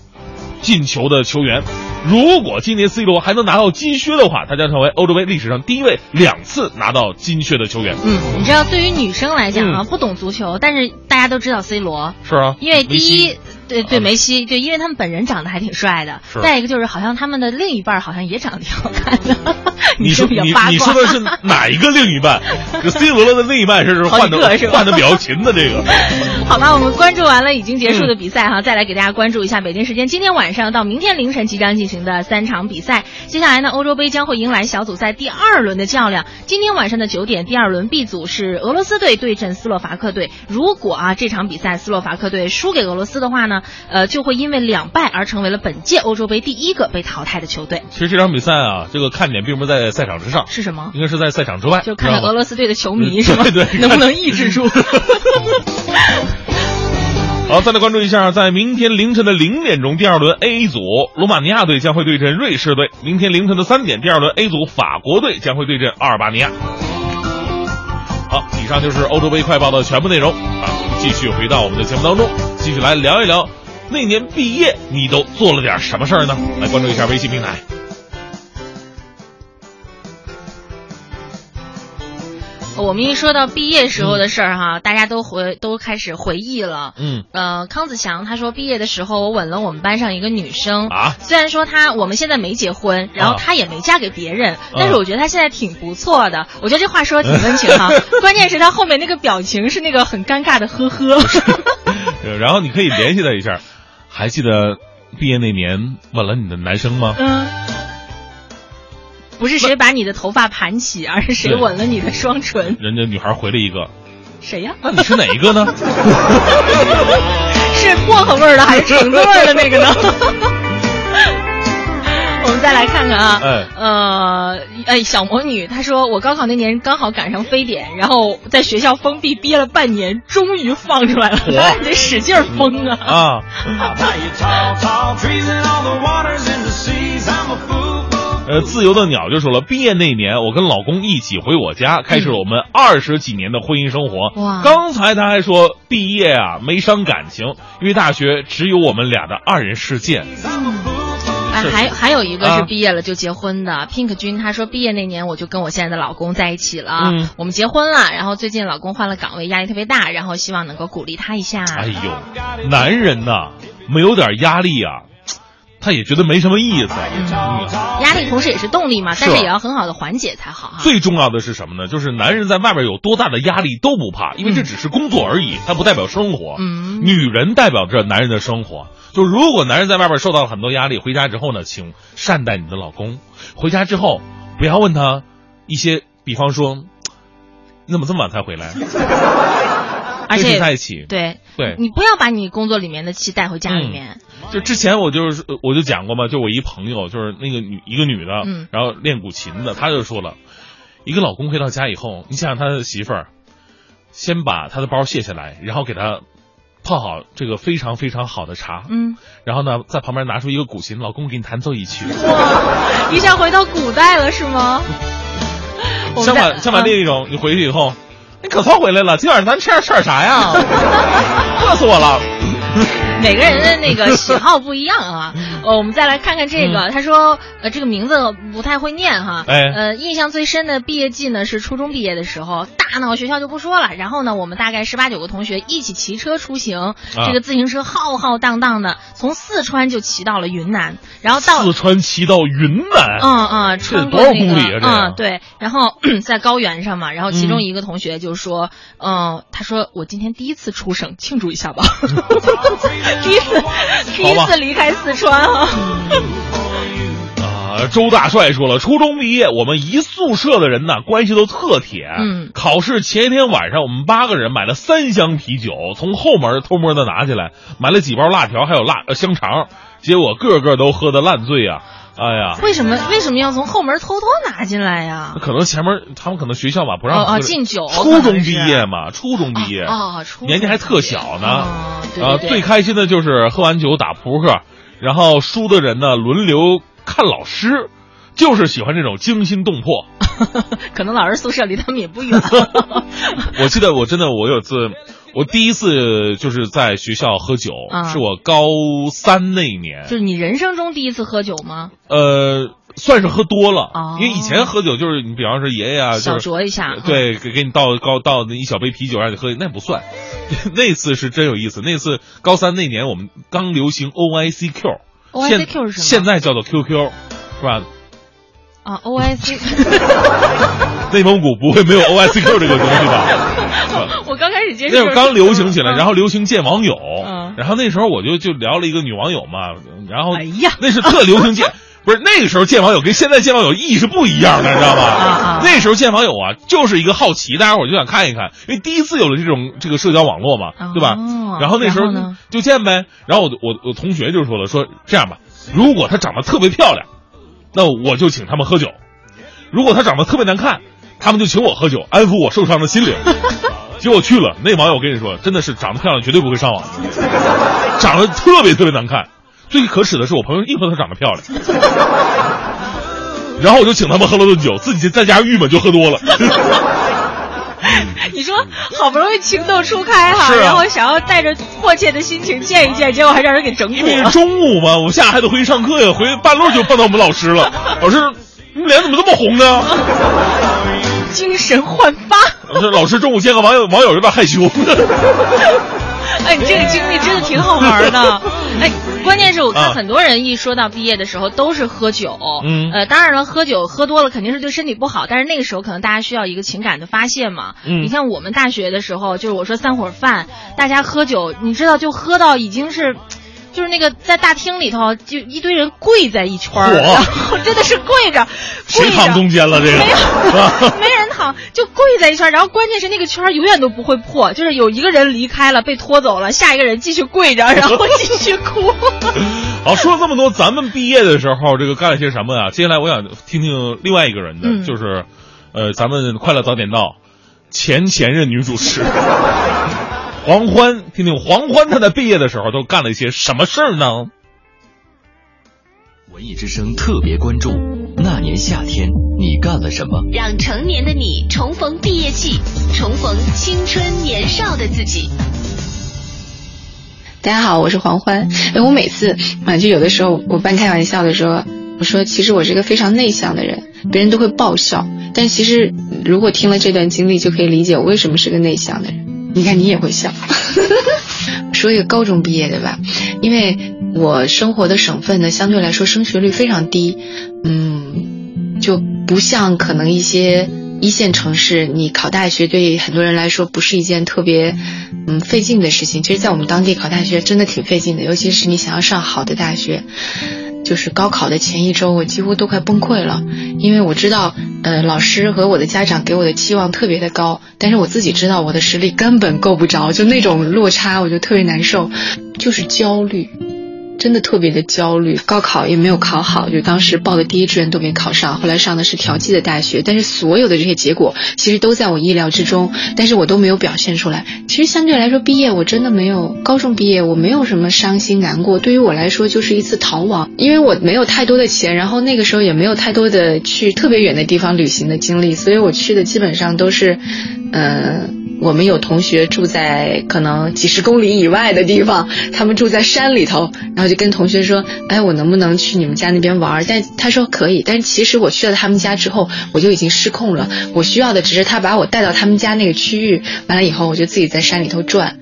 进球的球员。如果今年 C 罗还能拿到金靴的话，他将成为欧洲杯历史上第一位两次拿到金靴的球员。嗯，你知道，对于女生来讲啊，不懂足球，但是大家都知道 C 罗。是啊，因为第一，对对，梅西，对，因为他们本人长得还挺帅的。再一个就是，好像他们的另一半好像也长得挺好看的。<laughs> 你说你你说的是哪一个另一半？<laughs> 这 C 罗的另一半是换的换的比较勤的这个。<laughs> 好吧，我们关注完了已经结束的比赛哈，再来给大家关注一下北京时间今天晚上到明天凌晨即将进行的三场比赛。接下来呢，欧洲杯将会迎来小组赛第二轮的较量。今天晚上的九点，第二轮 B 组是俄罗斯队对阵斯洛伐克队。如果啊这场比赛斯洛伐克队输给俄罗斯的话呢，呃就会因为两败而成为了本届欧洲杯第一个被淘汰的球队。其实这场比赛啊，这个看点并不是在赛场之上，是什么？应该是在赛场之外，就看俄罗斯队的球迷是吗？对对，<laughs> 能不能抑制住？<laughs> 好，再来关注一下，在明天凌晨的零点钟，第二轮 A 组，罗马尼亚队将会对阵瑞士队；明天凌晨的三点，第二轮 A 组，法国队将会对阵阿尔巴尼亚。好，以上就是欧洲杯快报的全部内容啊！继续回到我们的节目当中，继续来聊一聊那年毕业你都做了点什么事儿呢？来关注一下微信平台。我们一说到毕业时候的事儿哈，大家都回都开始回忆了。嗯，呃，康子祥他说毕业的时候我吻了我们班上一个女生啊，虽然说他我们现在没结婚，然后他也没嫁给别人，但是我觉得他现在挺不错的。我觉得这话说的挺温情哈，<laughs> 关键是他后面那个表情是那个很尴尬的呵呵。<laughs> 然后你可以联系他一下，还记得毕业那年吻了你的男生吗？嗯。不是谁把你的头发盘起，而是谁吻了你的双唇。人家女孩回了一个，谁呀？那你是哪一个呢？<laughs> 是薄荷味的还是橙子味的那个呢？<laughs> 我们再来看看啊，呃，哎，小魔女她说，我高考那年刚好赶上非典，然后在学校封闭憋了半年，终于放出来了，<laughs> 得使劲封啊！啊。呃，自由的鸟就说了，毕业那年，我跟老公一起回我家，开始了我们二十几年的婚姻生活。哇！刚才他还说毕业啊没伤感情，因为大学只有我们俩的二人世界。哎，还还有一个是毕业了就结婚的，Pink 君他说毕业那年我就跟我现在的老公在一起了，我们结婚了，然后最近老公换了岗位，压力特别大，然后希望能够鼓励他一下。哎呦，男人呐，没有点压力啊。他也觉得没什么意思，压力同时也是动力嘛，但是也要很好的缓解才好哈。最重要的是什么呢？就是男人在外边有多大的压力都不怕，因为这只是工作而已，它不代表生活。嗯，女人代表着男人的生活。就如果男人在外边受到了很多压力，回家之后呢，请善待你的老公。回家之后不要问他一些，比方说，你怎么这么晚才回来？而且在一起，对对，你不要把你工作里面的气带回家里面。就之前我就是我就讲过嘛，就我一朋友就是那个女一个女的，然后练古琴的，她就说了，一个老公回到家以后，你想想他的媳妇儿，先把他的包卸下来，然后给他泡好这个非常非常好的茶，嗯，然后呢在旁边拿出一个古琴，老公给你弹奏一曲，哇，一下回到古代了是吗？相反相反另一种，你回去以后，你可算回来了，今晚咱吃点吃点啥呀？<laughs> 饿死我了。每个人的那个喜好不一样啊，呃，<laughs> 我们再来看看这个，他说，呃，这个名字不太会念哈，哎。呃，印象最深的毕业季呢是初中毕业的时候，大闹学校就不说了，然后呢，我们大概十八九个同学一起骑车出行，这个自行车浩浩荡荡的从四川就骑到了云南，然后到四川骑到云南，嗯嗯，穿过多少那个公里啊？这嗯，对，然后 <clears throat> 在高原上嘛，然后其中一个同学就说，嗯、他说我今天第一次出省，庆祝一下吧，<laughs> 第一次第一次离开四川啊。啊，周大帅说了，初中毕业，我们一宿舍的人呢，关系都特铁。嗯，考试前一天晚上，我们八个人买了三箱啤酒，从后门偷摸的拿起来，买了几包辣条，还有辣呃香肠，结果个个都喝得烂醉啊！哎呀，为什么为什么要从后门偷偷拿进来呀？可能前面他们可能学校吧不让哦哦喝禁酒初中毕业嘛，初中毕业哦哦初中年纪还特小呢。啊，最开心的就是喝完酒打扑克，然后输的人呢轮流看老师，就是喜欢这种惊心动魄。<laughs> 可能老师宿舍离他们也不远。<laughs> 我记得我真的我有次，我第一次就是在学校喝酒，啊是我高三那一年，就是你人生中第一次喝酒吗？呃，算是喝多了，哦因为以前喝酒就是你比方说爷爷啊，小就是酌一下对，给给你倒高倒那一小杯啤酒让你喝，那不算。<laughs> 那次是真有意思，那次高三那年我们刚流行 O I C Q。OICQ 是什么现在叫做 QQ，是吧？啊，O I C，内蒙古不会没有 O I C Q 这个东西吧？<laughs> 我刚开始接触那会儿刚流行起来，嗯然后流行见网友，嗯然后那时候我就就聊了一个女网友嘛，然后哎呀那是特流行见，<laughs> 不是那个时候见网友跟现在见网友意义是不一样的，你知道吗？啊那时候见网友啊，就是一个好奇，大家伙就想看一看，因为第一次有了这种这个社交网络嘛，对吧？然后那时候就见呗，然后我我我同学就说了，说这样吧，如果她长得特别漂亮，那我就请他们喝酒；如果他长得特别难看，他们就请我喝酒，安抚我受伤的心灵。<laughs> 结果去了，那网友我跟你说，真的是长得漂亮，绝对不会上网，<laughs> 长得特别特别难看。最可耻的是，我朋友硬说她长得漂亮，<laughs> 然后我就请他们喝了顿酒，自己在家郁闷就喝多了。<laughs> 你说好不容易情窦初开哈，然后想要带着迫切的心情见一见，结果还让人给整了因为了。中午嘛，我下午还得回去上课呀，回半路就碰到我们老师了。<laughs> 老师，你脸怎么这么红呢？<laughs> 精神焕发。我说老师中午见个网友，网友有点害羞。哎，你这个经历真的挺好玩的。哎，关键是我看啊很多人一说到毕业的时候都是喝酒，嗯呃，当然了，喝酒喝多了肯定是对身体不好，但是那个时候可能大家需要一个情感的发泄嘛。嗯你像我们大学的时候，就是我说散伙饭，大家喝酒，你知道就喝到已经是。就是那个在大厅里头，就一堆人跪在一圈儿，嚯然后真的是跪着，跪着谁躺中间了？这个没有？<laughs> 没人躺，就跪在一圈儿。然后关键是那个圈儿永远都不会破，就是有一个人离开了，被拖走了，下一个人继续跪着，然后继续哭。<laughs> 好，说了这么多，咱们毕业的时候这个干了些什么啊？接下来我想听听另外一个人的，嗯就是，呃，咱们快乐早点到前前任女主持 <laughs> 黄欢，听听黄欢他在毕业的时候都干了一些什么事儿呢？文艺之声特别关注那年夏天你干了什么？让成年的你重逢毕业季，重逢青春年少的自己。大家好，我是黄欢。哎，我每次啊，就有的时候我半开玩笑的说，我说其实我是一个非常内向的人，别人都会爆笑。但其实如果听了这段经历，就可以理解我为什么是个内向的人。你看你也会笑。<laughs> 说一个高中毕业的吧，因为我生活的省份呢，相对来说升学率非常低，嗯，就不像可能一些一线城市，你考大学对很多人来说不是一件特别嗯费劲的事情。其实，在我们当地考大学真的挺费劲的，尤其是你想要上好的大学。就是高考的前一周，我几乎都快崩溃了，因为我知道，呃，老师和我的家长给我的期望特别的高，但是我自己知道我的实力根本够不着，就那种落差，我就特别难受，就是焦虑。真的特别的焦虑，高考也没有考好，就当时报的第一志愿都没考上，后来上的是调剂的大学，但是所有的这些结果其实都在我意料之中，但是我都没有表现出来。其实相对来说，毕业我真的没有高中毕业，我没有什么伤心难过，对于我来说就是一次逃亡，因为我没有太多的钱，然后那个时候也没有太多的去特别远的地方旅行的经历，所以我去的基本上都是，呃。我们有同学住在可能几十公里以外的地方，他们住在山里头，然后就跟同学说：“哎，我能不能去你们家那边玩？”但他说可以，但其实我去了他们家之后，我就已经失控了。我需要的只是他把我带到他们家那个区域，完了以后我就自己在山里头转。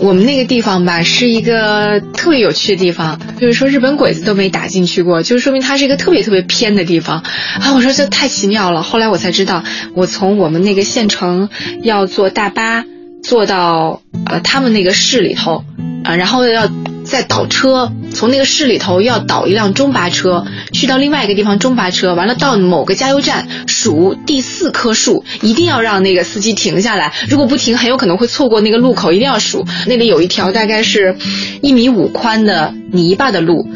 我们那个地方吧，是一个特别有趣的地方，就是说日本鬼子都没打进去过，就是说明它是一个特别特别偏的地方啊！我说这太奇妙了。后来我才知道，我从我们那个县城要坐大巴坐到呃他们那个市里头啊，然后要。再倒车，从那个市里头要倒一辆中巴车，去到另外一个地方中巴车，完了到某个加油站数第四棵树，一定要让那个司机停下来，如果不停，很有可能会错过那个路口，一定要数。那里有一条大概是一米五宽的泥巴的路，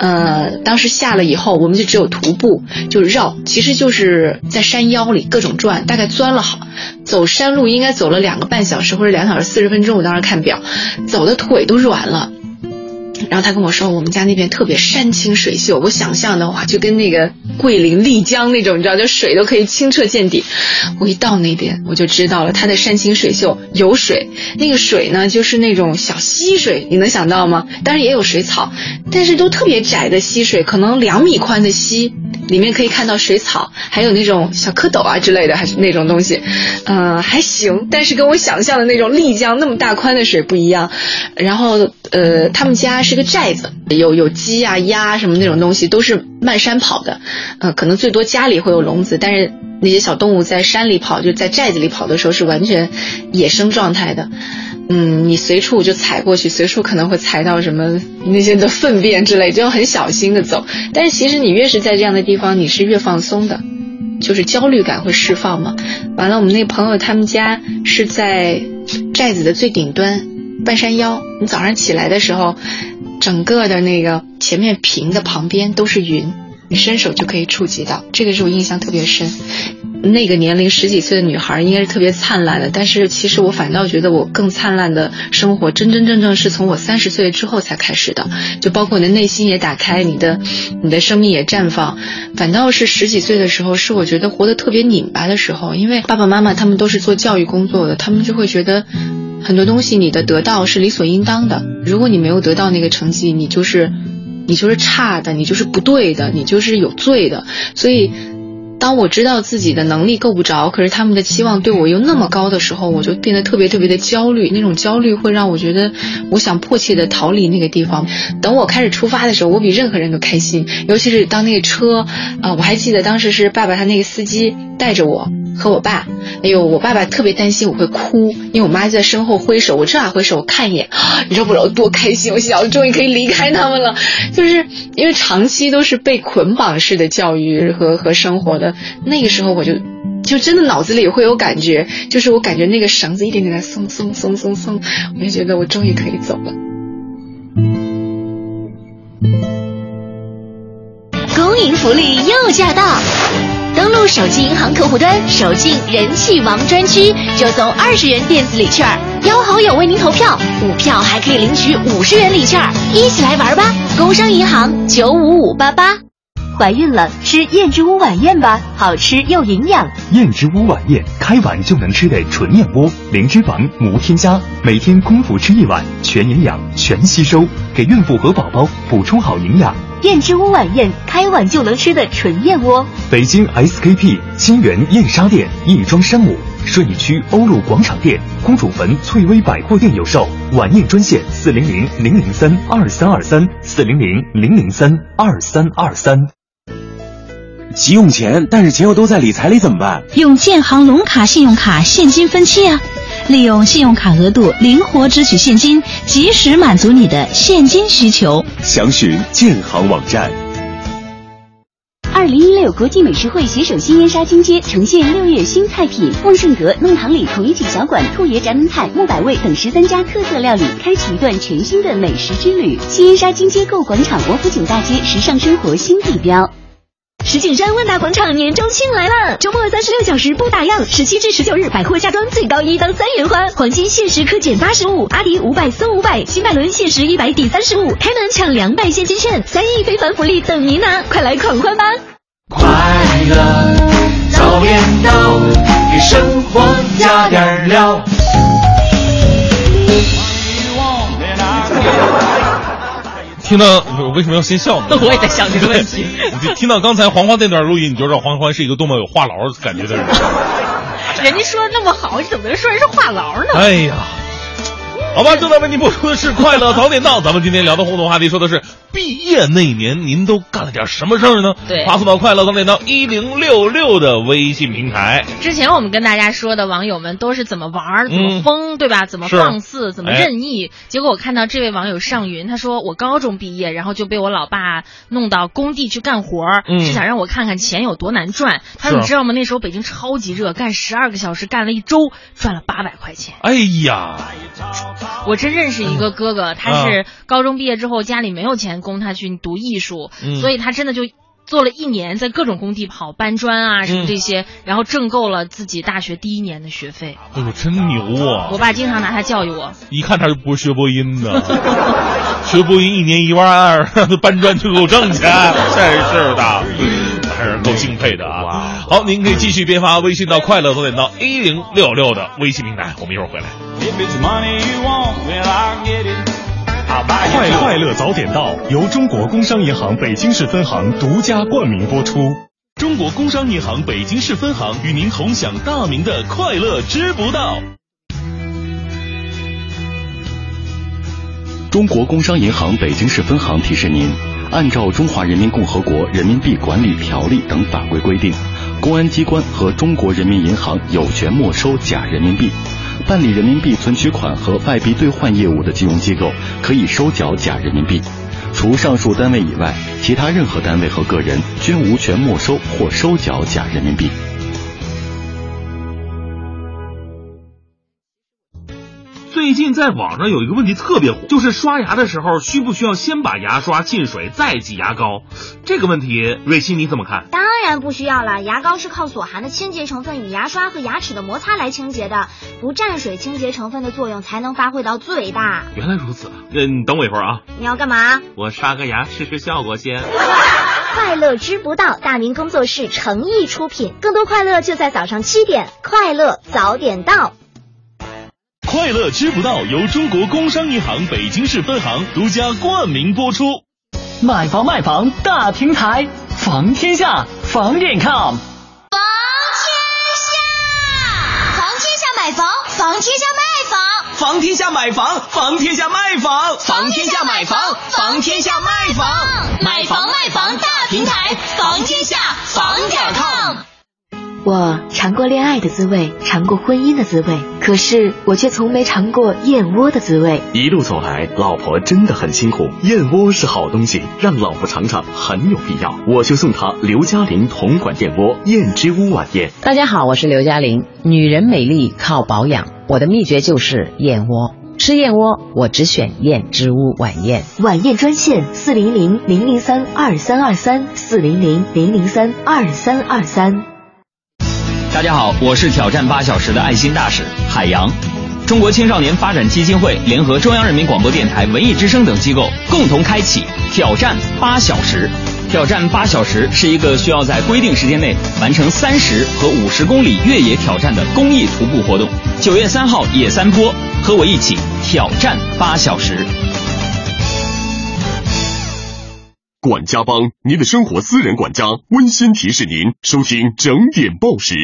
呃，当时下了以后，我们就只有徒步，就绕，其实就是在山腰里各种转，大概钻了好，走山路应该走了两个半小时或者两小时四十分钟，我当时看表，走的腿都软了。然后他跟我说，我们家那边特别山清水秀，我想象的话就跟那个桂林丽江那种，你知道，就水都可以清澈见底。我一到那边，我就知道了，它的山清水秀有水，那个水呢就是那种小溪水，你能想到吗？当然也有水草，但是都特别窄的溪水，可能两米宽的溪。里面可以看到水草，还有那种小蝌蚪啊之类的，还是那种东西，呃，还行，但是跟我想象的那种丽江那么大宽的水不一样。然后，呃，他们家是个寨子，有有鸡啊、鸭什么那种东西，都是漫山跑的，呃，可能最多家里会有笼子，但是那些小动物在山里跑，就在寨子里跑的时候是完全野生状态的。嗯，你随处就踩过去，随处可能会踩到什么那些的粪便之类，就要很小心的走。但是其实你越是在这样的地方，你是越放松的，就是焦虑感会释放嘛。完了，我们那朋友他们家是在寨子的最顶端，半山腰。你早上起来的时候，整个的那个前面平的旁边都是云，你伸手就可以触及到。这个是我印象特别深。那个年龄十几岁的女孩应该是特别灿烂的，但是其实我反倒觉得我更灿烂的生活，真真正正是从我三十岁之后才开始的。就包括你的内心也打开，你的你的生命也绽放。反倒是十几岁的时候，是我觉得活得特别拧巴的时候，因为爸爸妈妈他们都是做教育工作的，他们就会觉得很多东西你的得到是理所应当的。如果你没有得到那个成绩，你就是你就是差的，你就是不对的，你就是有罪的。所以。当我知道自己的能力够不着，可是他们的期望对我又那么高的时候，我就变得特别特别的焦虑。那种焦虑会让我觉得，我想迫切的逃离那个地方。<laughs> 等我开始出发的时候，我比任何人都开心。尤其是当那个车，啊，我还记得当时是爸爸他那个司机带着我。和我爸，哎呦，我爸爸特别担心我会哭，因为我妈就在身后挥手，我正好挥手，我看一眼，你知道不？我多开心！我想，我终于可以离开他们了。就是因为长期都是被捆绑式的教育和和生活的，那个时候我就就真的脑子里会有感觉，就是我感觉那个绳子一点点在松松松松松，我就觉得我终于可以走了。公营福利又驾到！登录手机银行客户端，手进人气王专区，就送二十元电子礼券，邀好友为您投票，五票还可以领取五十元礼券，一起来玩吧！工商银行九五五八八。怀孕了，吃燕之屋晚宴吧，好吃又营养。燕之屋晚宴，开碗就能吃的纯燕窝，零脂肪，无添加，每天空腹吃一碗，全营养，全吸收，给孕妇和宝宝补充好营养。燕之屋晚宴，开碗就能吃的纯燕窝。北京 SKP 金源燕莎店亦庄山姆，顺义区欧陆广场店，公主坟翠微百货店有售。晚宴专线：四零零零零三二三二三，四零零零零三二三二三。急用钱，但是钱又都在理财里怎么办？用建行龙卡信用卡现金分期啊！利用信用卡额度灵活支取现金，及时满足你的现金需求。详询建行网站。二零一六国际美食会携手新燕莎金街，呈现六月新菜品。旺顺阁弄堂里统一体小馆、兔爷宅门菜、木百味等十三家特色料理，开启一段全新的美食之旅。新燕莎金街购物广场，王府井大街，时尚生活新地标。石景山万达广场年中庆来了，周末三十六小时不打烊，十七至十九日百货家装最高一当三元花，黄金限时可减八十五，阿迪五百送五百，新百伦限时一百抵三十五，开门抢两百现金券，三亿非凡福利等您拿，快来狂欢吧！快乐早点到。给生活加点料。听到我为什么要先笑呢？<laughs> 我也在想这个问题。你听到刚才黄欢那段录音，你就知道黄欢是一个多么有话痨感觉的人。<laughs> 人家说的那么好，你怎么能说人是话痨呢？哎呀。好吧，正在为您播出的是《快乐早点到》，咱们今天聊的互动话题说的是毕业那年您都干了点什么事儿呢？对，发送到《快乐早点到》一零六六的微信平台。之前我们跟大家说的网友们都是怎么玩、怎么疯，对吧？怎么放肆、怎么任意？结果我看到这位网友上云，他说我高中毕业，然后就被我老爸弄到工地去干活，是想让我看看钱有多难赚。他说你知道吗？那时候北京超级热，干十二个小时，干了一周，赚了八百块钱。哎呀！我真认识一个哥哥，他是高中毕业之后家里没有钱供他去读艺术，所以他真的就做了一年，在各种工地跑搬砖啊什么这些，然后挣够了自己大学第一年的学费。哎呦，真牛啊！我爸经常拿他教育我，一看他就不是学播音的，<laughs> 学播音一年一万二，<laughs> 搬砖就够挣钱，<laughs> 真是的。还是够敬佩的啊！好，您可以继续编发微信到快乐早点到一零六六的微信平台，我们一会儿回来。快快乐早点到由中国工商银行北京市分行独家冠名播出。中国工商银行北京市分行与您同享大明的快乐知不道。中国工商银行北京市分行提示您。按照《中华人民共和国人民币管理条例》等法规规定，公安机关和中国人民银行有权没收假人民币。办理人民币存取款和外币兑换业务的金融机构可以收缴假人民币。除上述单位以外，其他任何单位和个人均无权没收或收缴假人民币。最近在网上有一个问题特别火，就是刷牙的时候需不需要先把牙刷浸水再挤牙膏？这个问题，瑞希你怎么看？当然不需要了，牙膏是靠所含的清洁成分与牙刷和牙齿的摩擦来清洁的，不蘸水，清洁成分的作用才能发挥到最大。原来如此，那你等我一会儿啊。你要干嘛？我刷个牙试试效果先。<laughs> 快乐知不道，大明工作室诚意出品，更多快乐就在早上七点，快乐早点到。快乐知不道由中国工商银行北京市分行独家冠名播出。买房卖房大平台，房天下房点 com。房天下，房天下买房，房天下卖房，房天下买房，房天下卖房，房天下买房，房天下卖房，买房卖房大平台，房天下房点 com。我尝过恋爱的滋味，尝过婚姻的滋味，可是我却从没尝过燕窝的滋味。一路走来，老婆真的很辛苦。燕窝是好东西，让老婆尝尝很有必要。我就送她刘嘉玲同款燕窝燕之屋晚宴。大家好，我是刘嘉玲。女人美丽靠保养，我的秘诀就是燕窝。吃燕窝，我只选燕之屋晚宴。晚宴专线：四零零零零三二三二三，四零零零零三二三二三。大家好，我是挑战八小时的爱心大使海洋。中国青少年发展基金会联合中央人民广播电台文艺之声等机构共同开启挑战八小时。挑战八小时是一个需要在规定时间内完成三十和五十公里越野挑战的公益徒步活动。九月三号野三坡，和我一起挑战八小时。管家帮，您的生活私人管家，温馨提示您收听整点报时。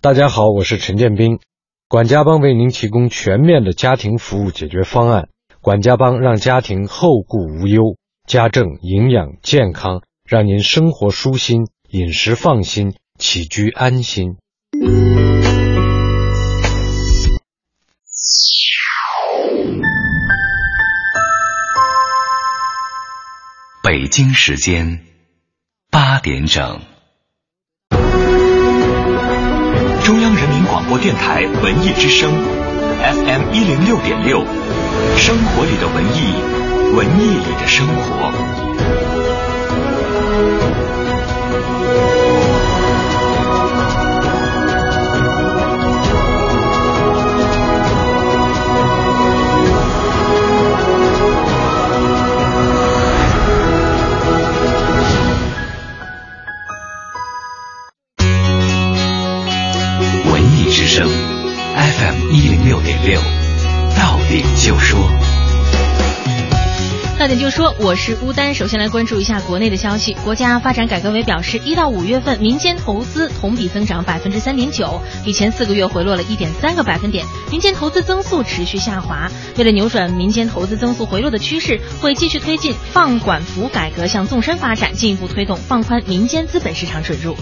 大家好，我是陈建斌。管家帮为您提供全面的家庭服务解决方案。管家帮让家庭后顾无忧，家政、营养、健康，让您生活舒心，饮食放心，起居安心。北京时间八点整，中央人民广播电台文艺之声，FM 一零六点六，生活里的文艺，文艺里的生活。说我是乌丹。首先来关注一下国内的消息。国家发展改革委表示，一到五月份民间投资同比增长百分之三点九，比前四个月回落了一点三个百分点，民间投资增速持续下滑。为了扭转民间投资增速回落的趋势，会继续推进放管服改革向纵深发展，进一步推动放宽民间资本市场准入。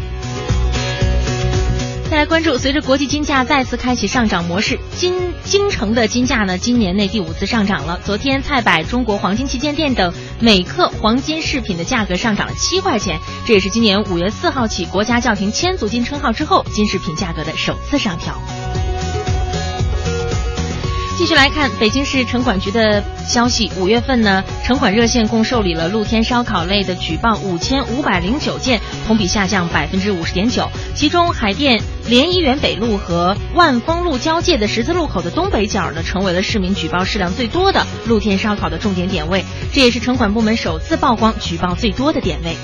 再来关注，随着国际金价再次开启上涨模式，金京城的金价呢，今年内第五次上涨了。昨天，菜百、中国黄金旗舰店等每克黄金饰品的价格上涨了七块钱，这也是今年五月四号起国家叫停千足金称号之后，金饰品价格的首次上调。继续来看北京市城管局的消息，五月份呢，城管热线共受理了露天烧烤类的举报五千五百零九件，同比下降百分之五十点九。其中，海淀联谊园北路和万丰路交界的十字路口的东北角呢，成为了市民举报数量最多的露天烧烤的重点点位，这也是城管部门首次曝光举报最多的点位。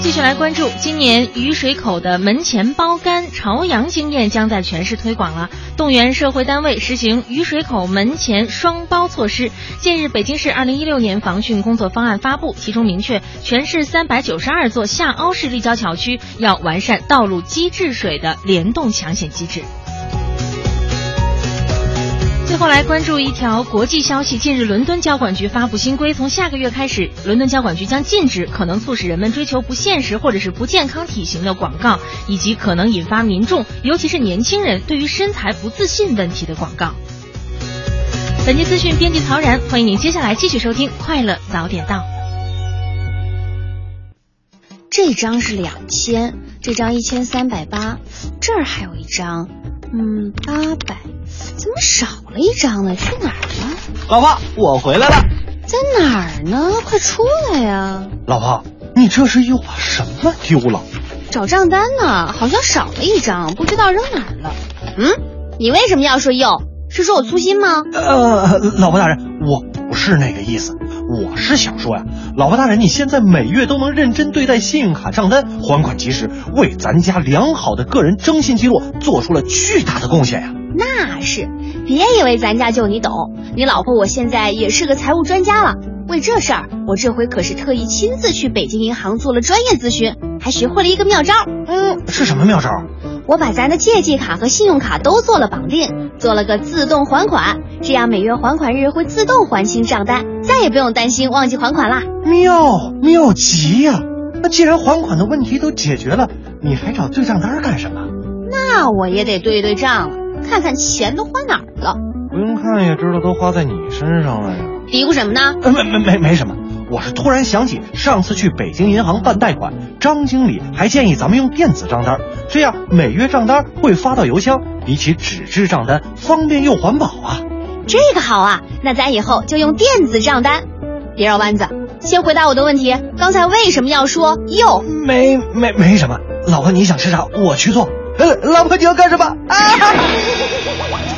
继续来关注，今年雨水口的门前包干朝阳经验将在全市推广了，动员社会单位实行雨水口门前双包措施。近日，北京市二零一六年防汛工作方案发布，其中明确，全市三百九十二座下凹式立交桥区要完善道路机制水的联动抢险机制。最后来关注一条国际消息。近日，伦敦交管局发布新规，从下个月开始，伦敦交管局将禁止可能促使人们追求不现实或者是不健康体型的广告，以及可能引发民众，尤其是年轻人对于身材不自信问题的广告。本期资讯编辑曹然，欢迎您接下来继续收听《快乐早点到》。这张是两千，这张一千三百八，这儿还有一张，嗯，八百。怎么少了一张呢？去哪儿了？老婆，我回来了。在哪儿呢？快出来呀！老婆，你这是又把什么丢了？找账单呢，好像少了一张，不知道扔哪儿了。嗯，你为什么要说又？是说我粗心吗？呃，老婆大人，我不是那个意思，我是想说呀，老婆大人，你现在每月都能认真对待信用卡账单，还款及时，为咱家良好的个人征信记录做出了巨大的贡献呀。那是，别以为咱家就你懂，你老婆我现在也是个财务专家了。为这事儿，我这回可是特意亲自去北京银行做了专业咨询，还学会了一个妙招。嗯，是什么妙招？我把咱的借记卡和信用卡都做了绑定，做了个自动还款，这样每月还款日会自动还清账单，再也不用担心忘记还款啦。妙妙极呀！那既然还款的问题都解决了，你还找对账单干什么？那我也得对对账了。看看钱都花哪儿了？不用看也知道都花在你身上了呀。嘀咕什么呢？没没没没什么，我是突然想起上次去北京银行办贷款，张经理还建议咱们用电子账单，这样每月账单会发到邮箱，比起纸质账单方便又环保啊。这个好啊，那咱以后就用电子账单。别绕弯子，先回答我的问题，刚才为什么要说又？没没没什么，老婆你想吃啥我去做。呃，老婆，你要干什么？啊！<laughs>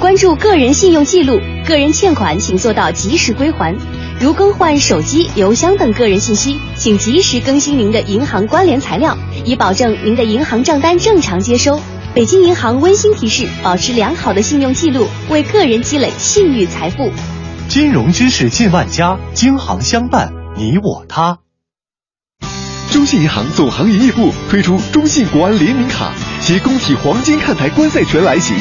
关注个人信用记录，个人欠款请做到及时归还。如更换手机、邮箱等个人信息，请及时更新您的银行关联材料，以保证您的银行账单正常接收。北京银行温馨提示：保持良好的信用记录，为个人积累信誉财富。金融知识进万家，京行相伴，你我他。中信银行总行营业部推出中信国安联名卡，携工体黄金看台观赛权来袭。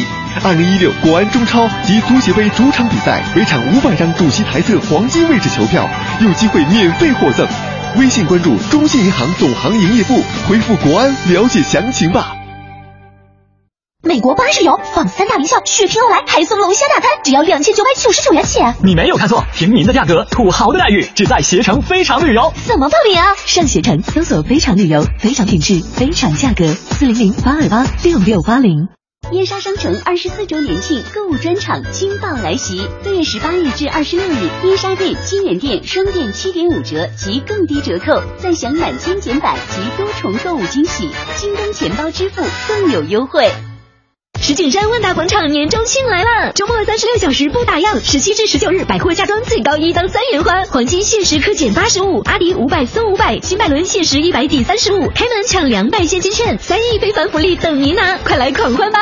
二零一六国安中超及足协杯主场比赛，每场五百张主席台侧黄金位置球票，有机会免费获赠。微信关注中信银行总行营业部，回复“国安”了解详情吧。美国巴士游放三大名校，血拼欧莱还送龙虾大餐，只要两千九百九十九元起。你没有看错，平民的价格，土豪的待遇，只在携程非常旅游。怎么报名啊？上携程搜索“非常旅游”，非常品质，非常价格，四零零八二八六六八零。燕莎商城二十四周年庆购物专场惊爆来袭，四月十八日至二十六日，燕莎店、金源店双店七点五折及更低折扣，再享满千减百及多重购物惊喜，京东钱包支付更有优惠。石景山万达广场年终庆来了，周末三十六小时不打烊，十七至十九日百货家装最高一当三元花，黄金限时可减八十五，阿迪五百送五百，新百伦限时一百抵三十五，开门抢两百现金券，三亿非凡福利等您拿，快来狂欢吧！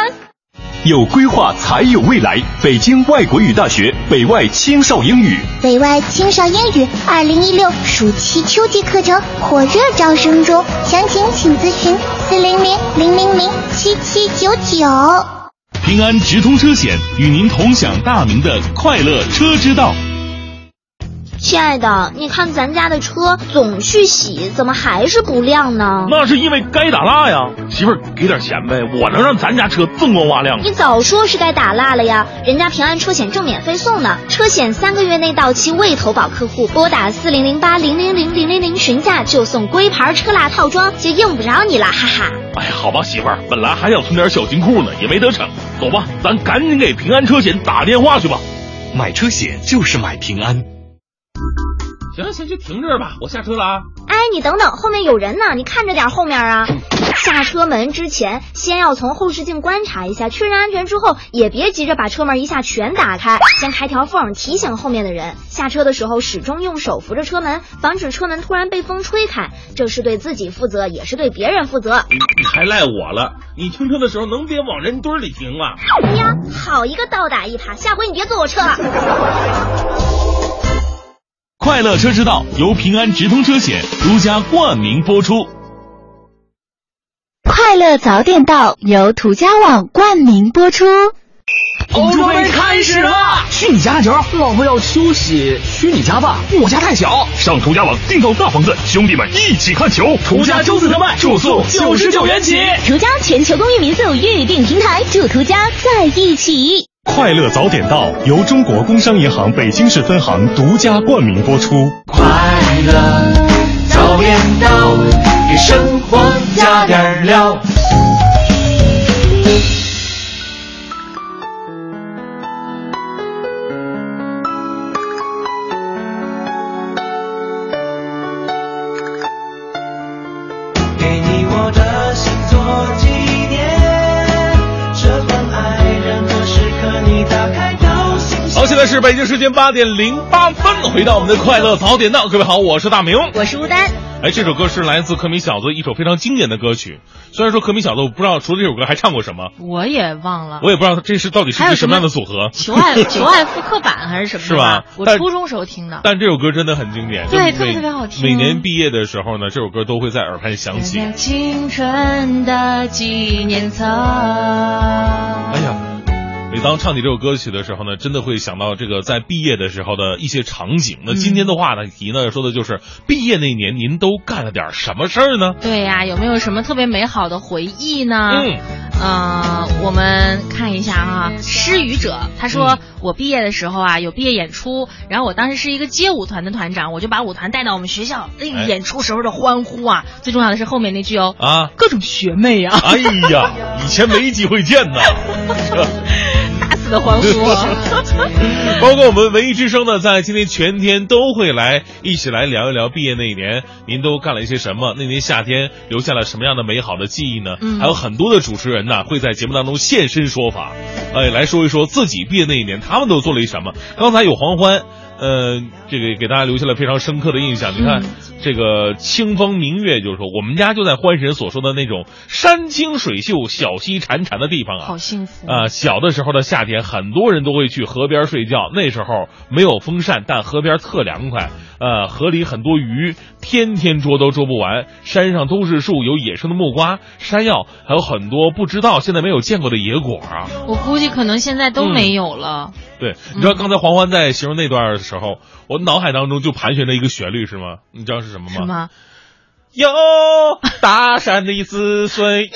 有规划才有未来。北京外国语大学北外青少英语，北外青少英语二零一六暑期秋季课程火热招生中，详情请咨询四零零零零零七七九九。平安直通车险与您同享大明的快乐车之道。亲爱的，你看咱家的车总去洗，怎么还是不亮呢？那是因为该打蜡呀，媳妇儿给点钱呗，我能让咱家车锃光瓦亮。你早说是该打蜡了呀，人家平安车险正免费送呢，车险三个月内到期未投保客户，拨打四零零八零零零零零零询价就送龟牌车蜡套装，就用不着你了，哈哈。哎呀，好吧，媳妇儿，本来还想存点小金库呢，也没得逞。走吧，咱赶紧给平安车险打电话去吧。买车险就是买平安。行了，行，就停这儿吧，我下车了啊。哎，你等等，后面有人呢，你看着点后面啊。下车门之前，先要从后视镜观察一下，确认安全之后，也别急着把车门一下全打开，先开条缝，提醒后面的人。下车的时候，始终用手扶着车门，防止车门突然被风吹开。这是对自己负责，也是对别人负责。你还赖我了？你停车的时候能别往人堆里停吗？哎呀，好一个倒打一耙，下回你别坐我车了。<laughs> 快乐车之道由平安直通车险独家冠名播出。快乐早点到由途家网冠名播出。欧洲杯开始了！去你家看球，老婆要休息，去你家吧，我家太小。上途家网订购大房子，兄弟们一起看球。途家周四特卖，住宿九十九元起。途家全球公寓民宿预订平台，祝途家在一起。快乐早点到，由中国工商银行北京市分行独家冠名播出。快乐早点到，给生活加点料。现在是北京时间八点零八分，回到我们的快乐早点到，各位好，我是大明，我是吴丹。哎，这首歌是来自克米小子一首非常经典的歌曲。虽然说克米小子我不知道除了这首歌还唱过什么，我也忘了，我也不知道这是到底是一个什么样的组合，求爱求爱复刻版还是什么？<laughs> 是吧？我初中时候听的。但这首歌真的很经典，对，特别特别好听。每年毕业的时候呢，这首歌都会在耳畔响起。青春的纪念册。哎呀。每当唱起这首歌曲的时候呢，真的会想到这个在毕业的时候的一些场景。那今天的话呢题呢说的就是毕业那年您都干了点什么事儿呢？对呀，有没有什么特别美好的回忆呢？嗯，呃，我们看一下哈，失语者他说、嗯、我毕业的时候啊有毕业演出，然后我当时是一个街舞团的团长，我就把舞团带到我们学校，那个演出时候的欢呼啊，最重要的是后面那句哦啊，各种学妹呀、啊，哎呀，以前没机会见呐。<laughs> 的欢呼、啊，<laughs> 包括我们文艺之声呢，在今天全天都会来一起来聊一聊毕业那一年，您都干了一些什么？那年夏天留下了什么样的美好的记忆呢？嗯，还有很多的主持人呢会在节目当中现身说法，哎，来说一说自己毕业那一年他们都做了一什么。刚才有黄欢。呃，这个给大家留下了非常深刻的印象。你看，嗯、这个清风明月，就是说我们家就在欢神所说的那种山清水秀、小溪潺潺的地方啊，好幸福啊！小的时候的夏天，很多人都会去河边睡觉。那时候没有风扇，但河边特凉快。呃，河里很多鱼，天天捉都捉不完。山上都是树，有野生的木瓜、山药，还有很多不知道、现在没有见过的野果啊。我估计可能现在都没有了。嗯、对，你知道刚才黄欢在形容那段的时候，我脑海当中就盘旋着一个旋律，是吗？你知道是什么吗？什么？哟，大山的子孙哟，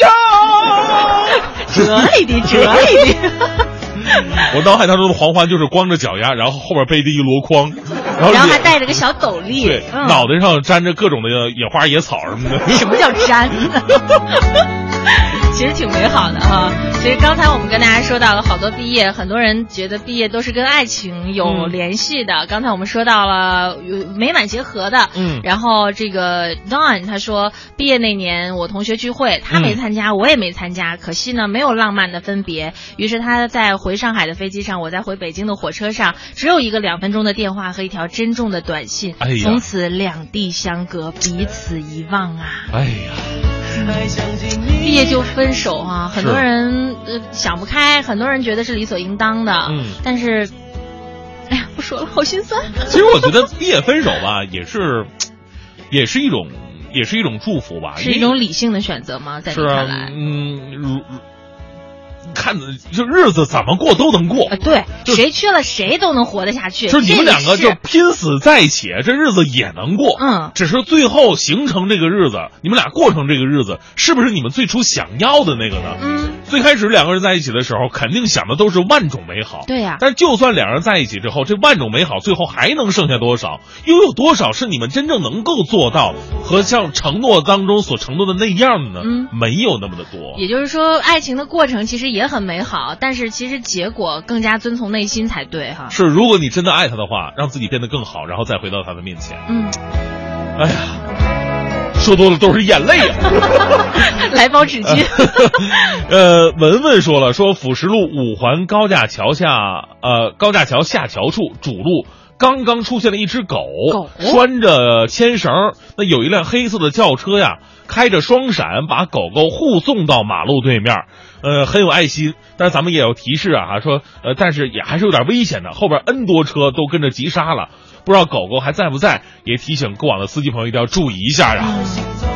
这里的这里的。<laughs> 我脑海当中的黄欢就是光着脚丫，然后后边背着一箩筐，然后然后还戴着个小斗笠，对，嗯、脑袋上粘着各种的野花野草什么的。什么叫粘？<laughs> 其实挺美好的哈。其实刚才我们跟大家说到了好多毕业，很多人觉得毕业都是跟爱情有联系的。嗯、刚才我们说到了美满结合的，嗯，然后这个 Don 他说毕业那年我同学聚会，他没参加，嗯、我也没参加，可惜呢没有浪漫的分别。于是他在回上海的飞机上，我在回北京的火车上，只有一个两分钟的电话和一条珍重的短信，哎，从此两地相隔，彼此遗忘啊。哎呀。毕业就分手啊，很多人呃想不开，很多人觉得是理所应当的。嗯，但是，哎呀，不说了，好心酸。其实我觉得毕业分手吧，也是，也是一种，也是一种祝福吧，是一种理性的选择吗？在你看来，嗯，如。看，就日子怎么过都能过，对，谁缺了谁都能活得下去。就是你们两个就拼死在一起，这日子也能过。嗯，只是最后形成这个日子，你们俩过成这个日子，是不是你们最初想要的那个呢？嗯，最开始两个人在一起的时候，肯定想的都是万种美好。对呀，但就算两人在一起之后，这万种美好最后还能剩下多少？又有多少是你们真正能够做到和像承诺当中所承诺的那样的呢？嗯，没有那么的多。也就是说，爱情的过程其实也。也很美好，但是其实结果更加遵从内心才对哈。是，如果你真的爱他的话，让自己变得更好，然后再回到他的面前。嗯，哎呀，说多了都是眼泪呀。<laughs> 来包纸巾。<laughs> 呃，文文说了，说辅石路五环高架桥下，呃，高架桥下桥处主路刚刚出现了一只狗，拴着牵绳，那有一辆黑色的轿车呀，开着双闪把狗狗护送到马路对面。呃，很有爱心，但是咱们也有提示啊，说呃，但是也还是有点危险的，后边 N 多车都跟着急刹了，不知道狗狗还在不在，也提醒过往的司机朋友一定要注意一下呀。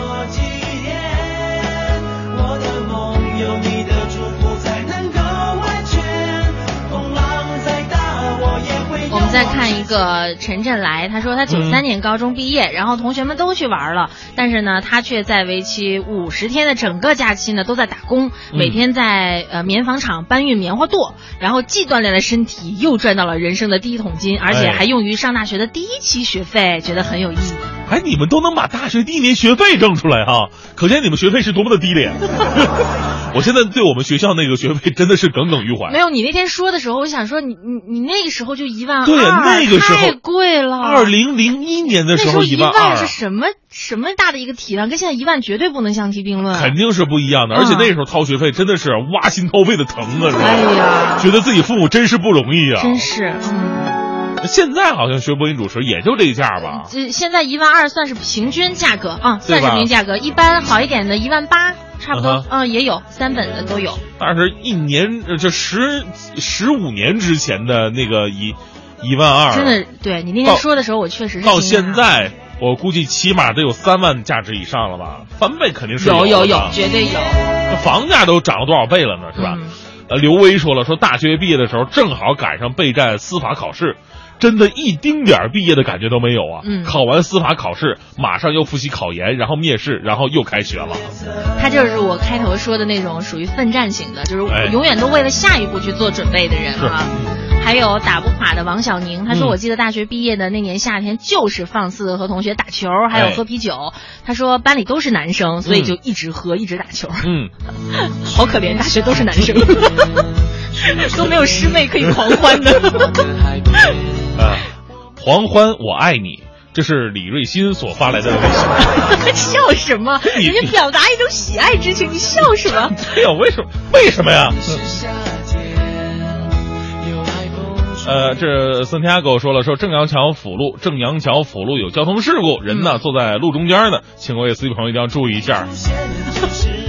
再看一个陈振来，他说他九三年高中毕业，然后同学们都去玩了，但是呢，他却在为期五十天的整个假期呢都在打工，每天在呃棉纺厂搬运棉花垛，然后既锻炼了身体，又赚到了人生的第一桶金，而且还用于上大学的第一期学费，觉得很有意义。哎，你们都能把大学第一年学费挣出来哈，可见你们学费是多么的低廉。<laughs> 我现在对我们学校那个学费真的是耿耿于怀。没有，你那天说的时候，我想说你你你那个时候就一万二，对呀，那个时候太贵了。二零零一年的时候一万二是什么什么大的一个体量，跟现在一万绝对不能相提并论。肯定是不一样的，而且那时候掏学费真的是挖心掏肺的疼啊！哎呀，觉得自己父母真是不容易啊！真是，嗯，现在好像学播音主持也就这个价吧。这现在一万二算是平均价格啊，算是平均价格。一般好一点的一万八。差不多，嗯，也有三本的都有。但是，一年这十十五年之前的那个一一万二，真的，对你那天说的时候，我确实是到现在，我估计起码得有三万价值以上了吧？翻倍肯定是有有有，绝对有。那房价都涨了多少倍了呢？是吧？呃，刘威说了，说大学毕业的时候正好赶上备战司法考试。真的一丁点儿毕业的感觉都没有啊！嗯，考完司法考试，马上又复习考研，然后面试，然后又开学了。他就是我开头说的那种属于奋战型的，就是永远都为了下一步去做准备的人啊。还有打不垮的王小宁，他说：“我记得大学毕业的那年夏天，就是放肆和同学打球，还有喝啤酒。他说班里都是男生，所以就一直喝，一直打球。嗯，<laughs> 好可怜，大学都是男生，<laughs> 都没有师妹可以狂欢的。<laughs> ”啊，狂欢，我爱你，这是李瑞欣所发来的微信。<laughs> 笑什么？人家表达一种喜爱之情，你笑什么？<laughs> 哎呦，为什么？为什么呀？呃，这森提亚狗说了，说正阳桥辅路，正阳桥辅路有交通事故，人呢坐在路中间呢，请各位司机朋友一定要注意一下。<laughs>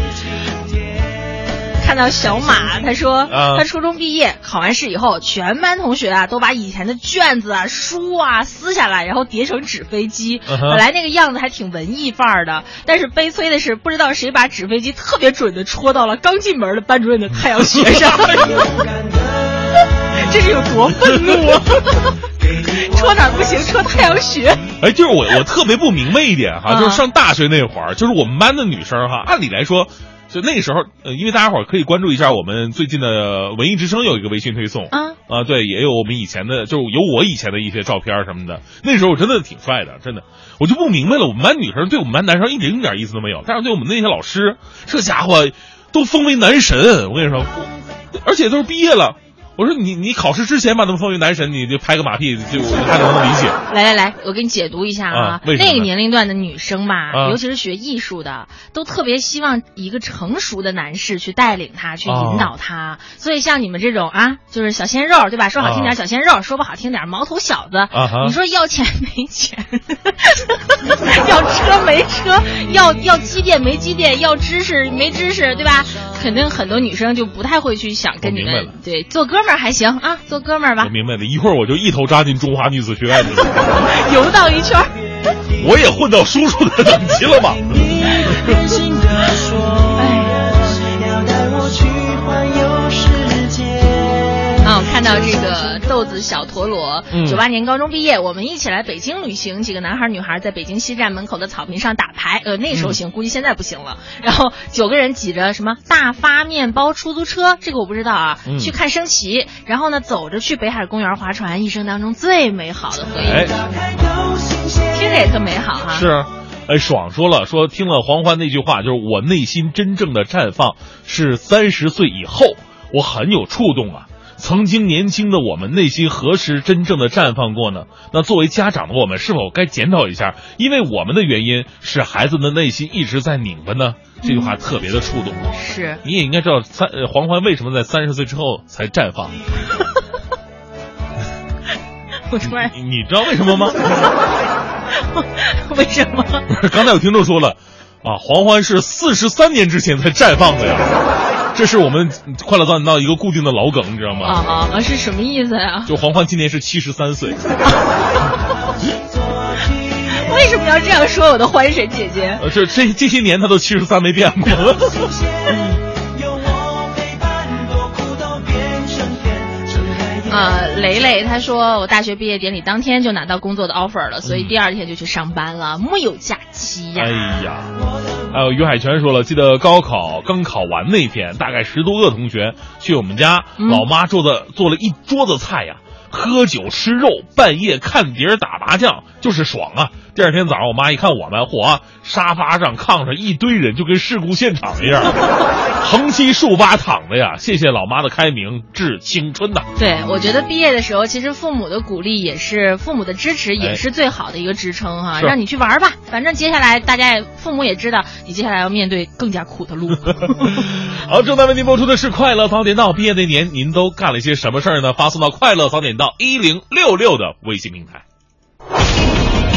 看到小马，他说 <laughs> 他初中毕业考完试以后，全班同学啊都把以前的卷子啊、书啊撕下来，然后叠成纸飞机。本来那个样子还挺文艺范儿的，但是悲催的是，不知道谁把纸飞机特别准的戳到了刚进门的班主任的太阳穴上。<laughs> 这是有多愤怒啊！<laughs> 戳哪不行，戳太阳穴。哎，就是我，我特别不明白一点哈，就是上大学那会儿，就是我们班的女生哈，按理来说。就那时候，呃，因为大家伙可以关注一下我们最近的文艺之声有一个微信推送啊啊，对，也有我们以前的，就是有我以前的一些照片什么的。那时候我真的挺帅的，真的，我就不明白了，我们班女生对我们班男生一点一点意思都没有，但是对我们那些老师，这家伙都封为男神。我跟你说，而且都是毕业了。我说你，你考试之前把他们封为男神，你就拍个马屁，就看能不能理解。来来来，我给你解读一下啊，那个年龄段的女生吧，尤其是学艺术的，都特别希望一个成熟的男士去带领她，去引导她。所以像你们这种啊，就是小鲜肉，对吧？说好听点小鲜肉，说不好听点毛头小子。你说要钱没钱？<laughs> 要车没车，要要积淀没积淀，要知识没知识，对吧？肯定很多女生就不太会去想跟你们对做哥们儿还行啊，做哥们儿吧。我明白了，一会儿我就一头扎进中华女子学院去了，<laughs> 游荡一圈。我也混到叔叔的等级了吗？<laughs> 看到这个豆子小陀螺，九八年高中毕业，我们一起来北京旅行，几个男孩女孩在北京西站门口的草坪上打牌，呃，那时候行，估计现在不行了。然后九个人挤着什么大发面包出租车，这个我不知道啊，去看升旗，然后呢走着去北海公园划船，一生当中最美好的回忆，听着也特美好哈。是，哎，爽说了，说听了黄欢那句话，就是我内心真正的绽放是三十岁以后，我很有触动啊。曾经年轻的我们内心何时真正的绽放过呢？那作为家长的我们是否该检讨一下？因为我们的原因使孩子的内心一直在拧巴呢？这句话特别的触动。是，你也应该知道三黄欢为什么在三十岁之后才绽放。<laughs> 我突然，你知道为什么吗？<laughs> 为什么？刚才有听众说了，啊，黄欢是四十三年之前才绽放的呀。这是我们快乐早点到一个固定的老梗，你知道吗？啊啊！是什么意思呀？就黄欢今年是七十三岁。<laughs> 为什么要这样说我的欢神姐姐？呃，这这这些年她都七十三没变过。<laughs> 呃，雷雷他说我大学毕业典礼当天就拿到工作的 offer 了，所以第二天就去上班了，木有假期呀。哎呀，还有于海泉说了，记得高考刚考完那天，大概十多个同学去我们家，老妈做的做了一桌子菜呀，喝酒吃肉，半夜看碟打麻将，就是爽啊。第二天早上，我妈一看我们，嚯，沙发上、炕上一堆人，就跟事故现场一样，<laughs> 横七竖八躺着呀。谢谢老妈的开明，致青春呐。对，我觉得毕业的时候，其实父母的鼓励也是父母的支持，也是最好的一个支撑哈。让你去玩吧，反正接下来大家也父母也知道，你接下来要面对更加苦的路。<laughs> <laughs> 好，正在为您播出的是《快乐早点到》，毕业那年您都干了些什么事儿呢？发送到《快乐早点到》一零六六的微信平台。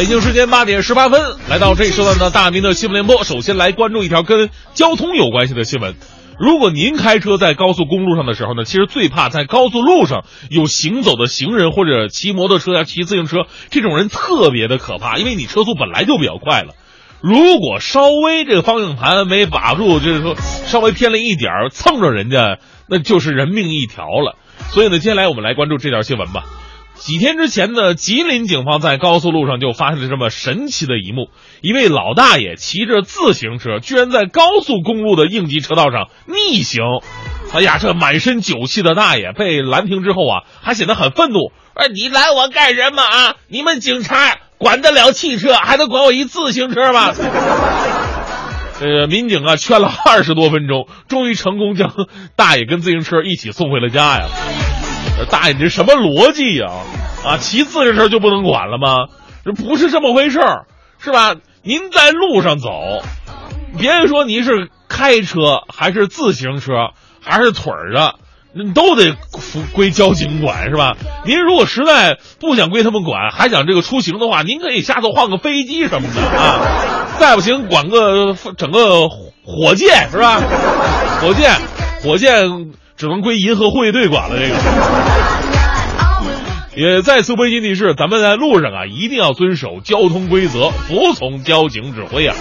北京时间八点十八分，来到这一时段的大明的新闻联播。首先来关注一条跟交通有关系的新闻。如果您开车在高速公路上的时候呢，其实最怕在高速路上有行走的行人或者骑摩托车呀、骑自行车这种人特别的可怕，因为你车速本来就比较快了，如果稍微这个方向盘没把住，就是说稍微偏了一点儿蹭着人家，那就是人命一条了。所以呢，接下来我们来关注这条新闻吧。几天之前呢，吉林警方在高速路上就发现了这么神奇的一幕：一位老大爷骑着自行车，居然在高速公路的应急车道上逆行。哎呀，这满身酒气的大爷被拦停之后啊，还显得很愤怒。哎，你拦我干什么啊？你们警察管得了汽车，还能管我一自行车吗？呃，<laughs> 民警啊，劝了二十多分钟，终于成功将大爷跟自行车一起送回了家呀。大爷，你这什么逻辑呀？啊，骑自行车就不能管了吗？这不是这么回事儿，是吧？您在路上走，别人说您是开车还是自行车还是腿儿的，你都得归交警管，是吧？您如果实在不想归他们管，还想这个出行的话，您可以下头换个飞机什么的啊。再不行，管个整个火箭，是吧？火箭，火箭。只能归银河护卫队管了。这个 <laughs> 也再次温馨提示：咱们在路上啊，一定要遵守交通规则，服从交警指挥啊。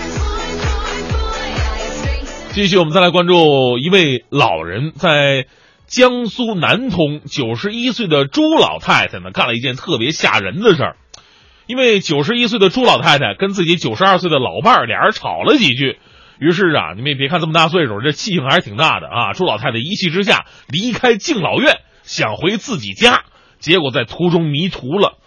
继续，我们再来关注一位老人，在江苏南通，九十一岁的朱老太太呢，干了一件特别吓人的事儿。因为九十一岁的朱老太太跟自己九十二岁的老伴儿俩人吵了几句。于是啊，你们也别看这么大岁数，这气性还是挺大的啊！朱老太太一气之下离开敬老院，想回自己家，结果在途中迷途了，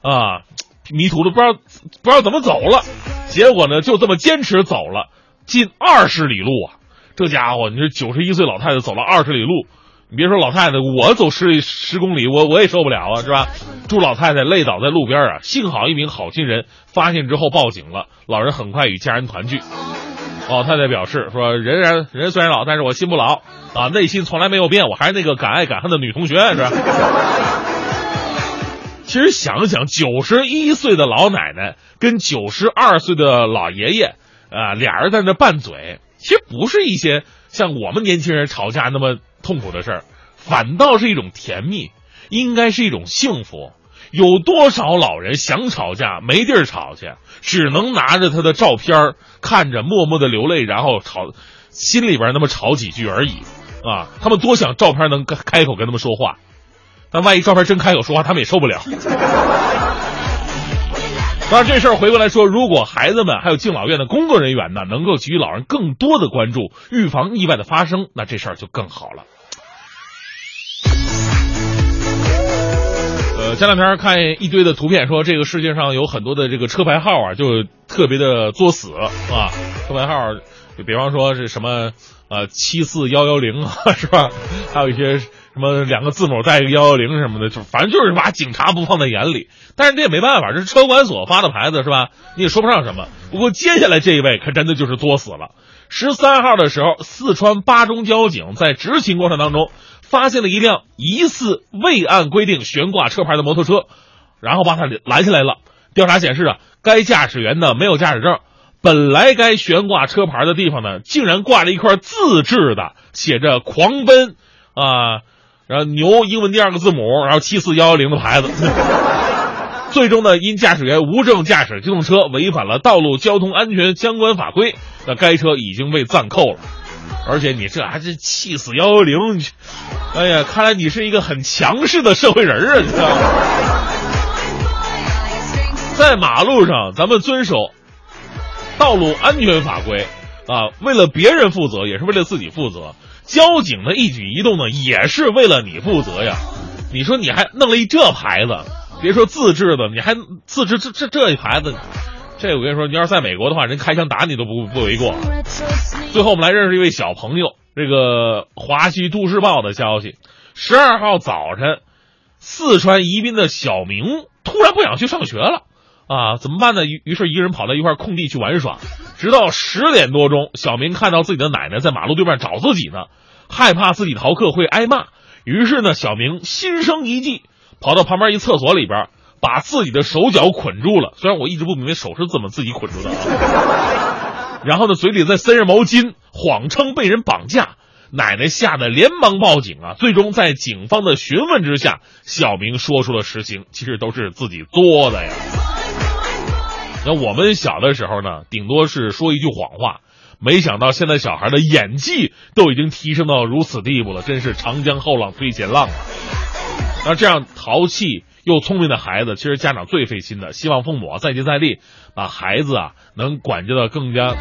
啊，迷途了不知道不知道怎么走了，结果呢就这么坚持走了近二十里路啊！这家伙，你说九十一岁老太太走了二十里路，你别说老太太，我走十十公里，我我也受不了啊，是吧？祝老太太累倒在路边啊！幸好一名好心人发现之后报警了，老人很快与家人团聚。老太太表示说：“人然人虽然老，但是我心不老啊，内心从来没有变，我还是那个敢爱敢恨的女同学，是吧？” <laughs> 其实想想，九十一岁的老奶奶跟九十二岁的老爷爷啊，俩人在那拌嘴，其实不是一些像我们年轻人吵架那么痛苦的事儿，反倒是一种甜蜜，应该是一种幸福。有多少老人想吵架没地儿吵去，只能拿着他的照片看着默默的流泪，然后吵，心里边那么吵几句而已，啊，他们多想照片能开口跟他们说话，但万一照片真开口说话，他们也受不了。当然，这事儿回过来说，如果孩子们还有敬老院的工作人员呢，能够给予老人更多的关注，预防意外的发生，那这事儿就更好了。前两天看一堆的图片，说这个世界上有很多的这个车牌号啊，就特别的作死啊。车牌号，就比方说是什么呃七四幺幺零啊，<laughs> 是吧？还有一些什么两个字母带一个幺幺零什么的，就反正就是把警察不放在眼里。但是这也没办法，这是车管所发的牌子是吧？你也说不上什么。不过接下来这一位可真的就是作死了。十三号的时候，四川巴中交警在执勤过程当中。发现了一辆疑似未按规定悬挂车牌的摩托车，然后把他拦下来了。调查显示啊，该驾驶员呢没有驾驶证。本来该悬挂车牌的地方呢，竟然挂着一块自制的写着“狂奔”啊，然后牛英文第二个字母，然后七四幺幺零的牌子。<laughs> 最终呢，因驾驶员无证驾驶机动车，违反了道路交通安全相关法规，那该车已经被暂扣了。而且你这还是气死幺幺零，哎呀，看来你是一个很强势的社会人啊！你知道吗？在马路上，咱们遵守道路安全法规啊，为了别人负责，也是为了自己负责。交警的一举一动呢，也是为了你负责呀。你说你还弄了一这牌子，别说自制的，你还自制这这这一牌子。这我跟你说，你要是在美国的话，人开枪打你都不不为过。最后我们来认识一位小朋友，这个华西都市报的消息：十二号早晨，四川宜宾的小明突然不想去上学了，啊，怎么办呢？于于是一个人跑到一块空地去玩耍，直到十点多钟，小明看到自己的奶奶在马路对面找自己呢，害怕自己逃课会挨骂，于是呢，小明心生一计，跑到旁边一厕所里边。把自己的手脚捆住了，虽然我一直不明白手是怎么自己捆住的啊。<laughs> 然后呢，嘴里再塞着毛巾，谎称被人绑架。奶奶吓得连忙报警啊。最终在警方的询问之下，小明说出了实情，其实都是自己作的呀。那我们小的时候呢，顶多是说一句谎话，没想到现在小孩的演技都已经提升到如此地步了，真是长江后浪推前浪啊。那这样淘气。又聪明的孩子，其实家长最费心的。希望父母再接再厉，把孩子啊能管教的更加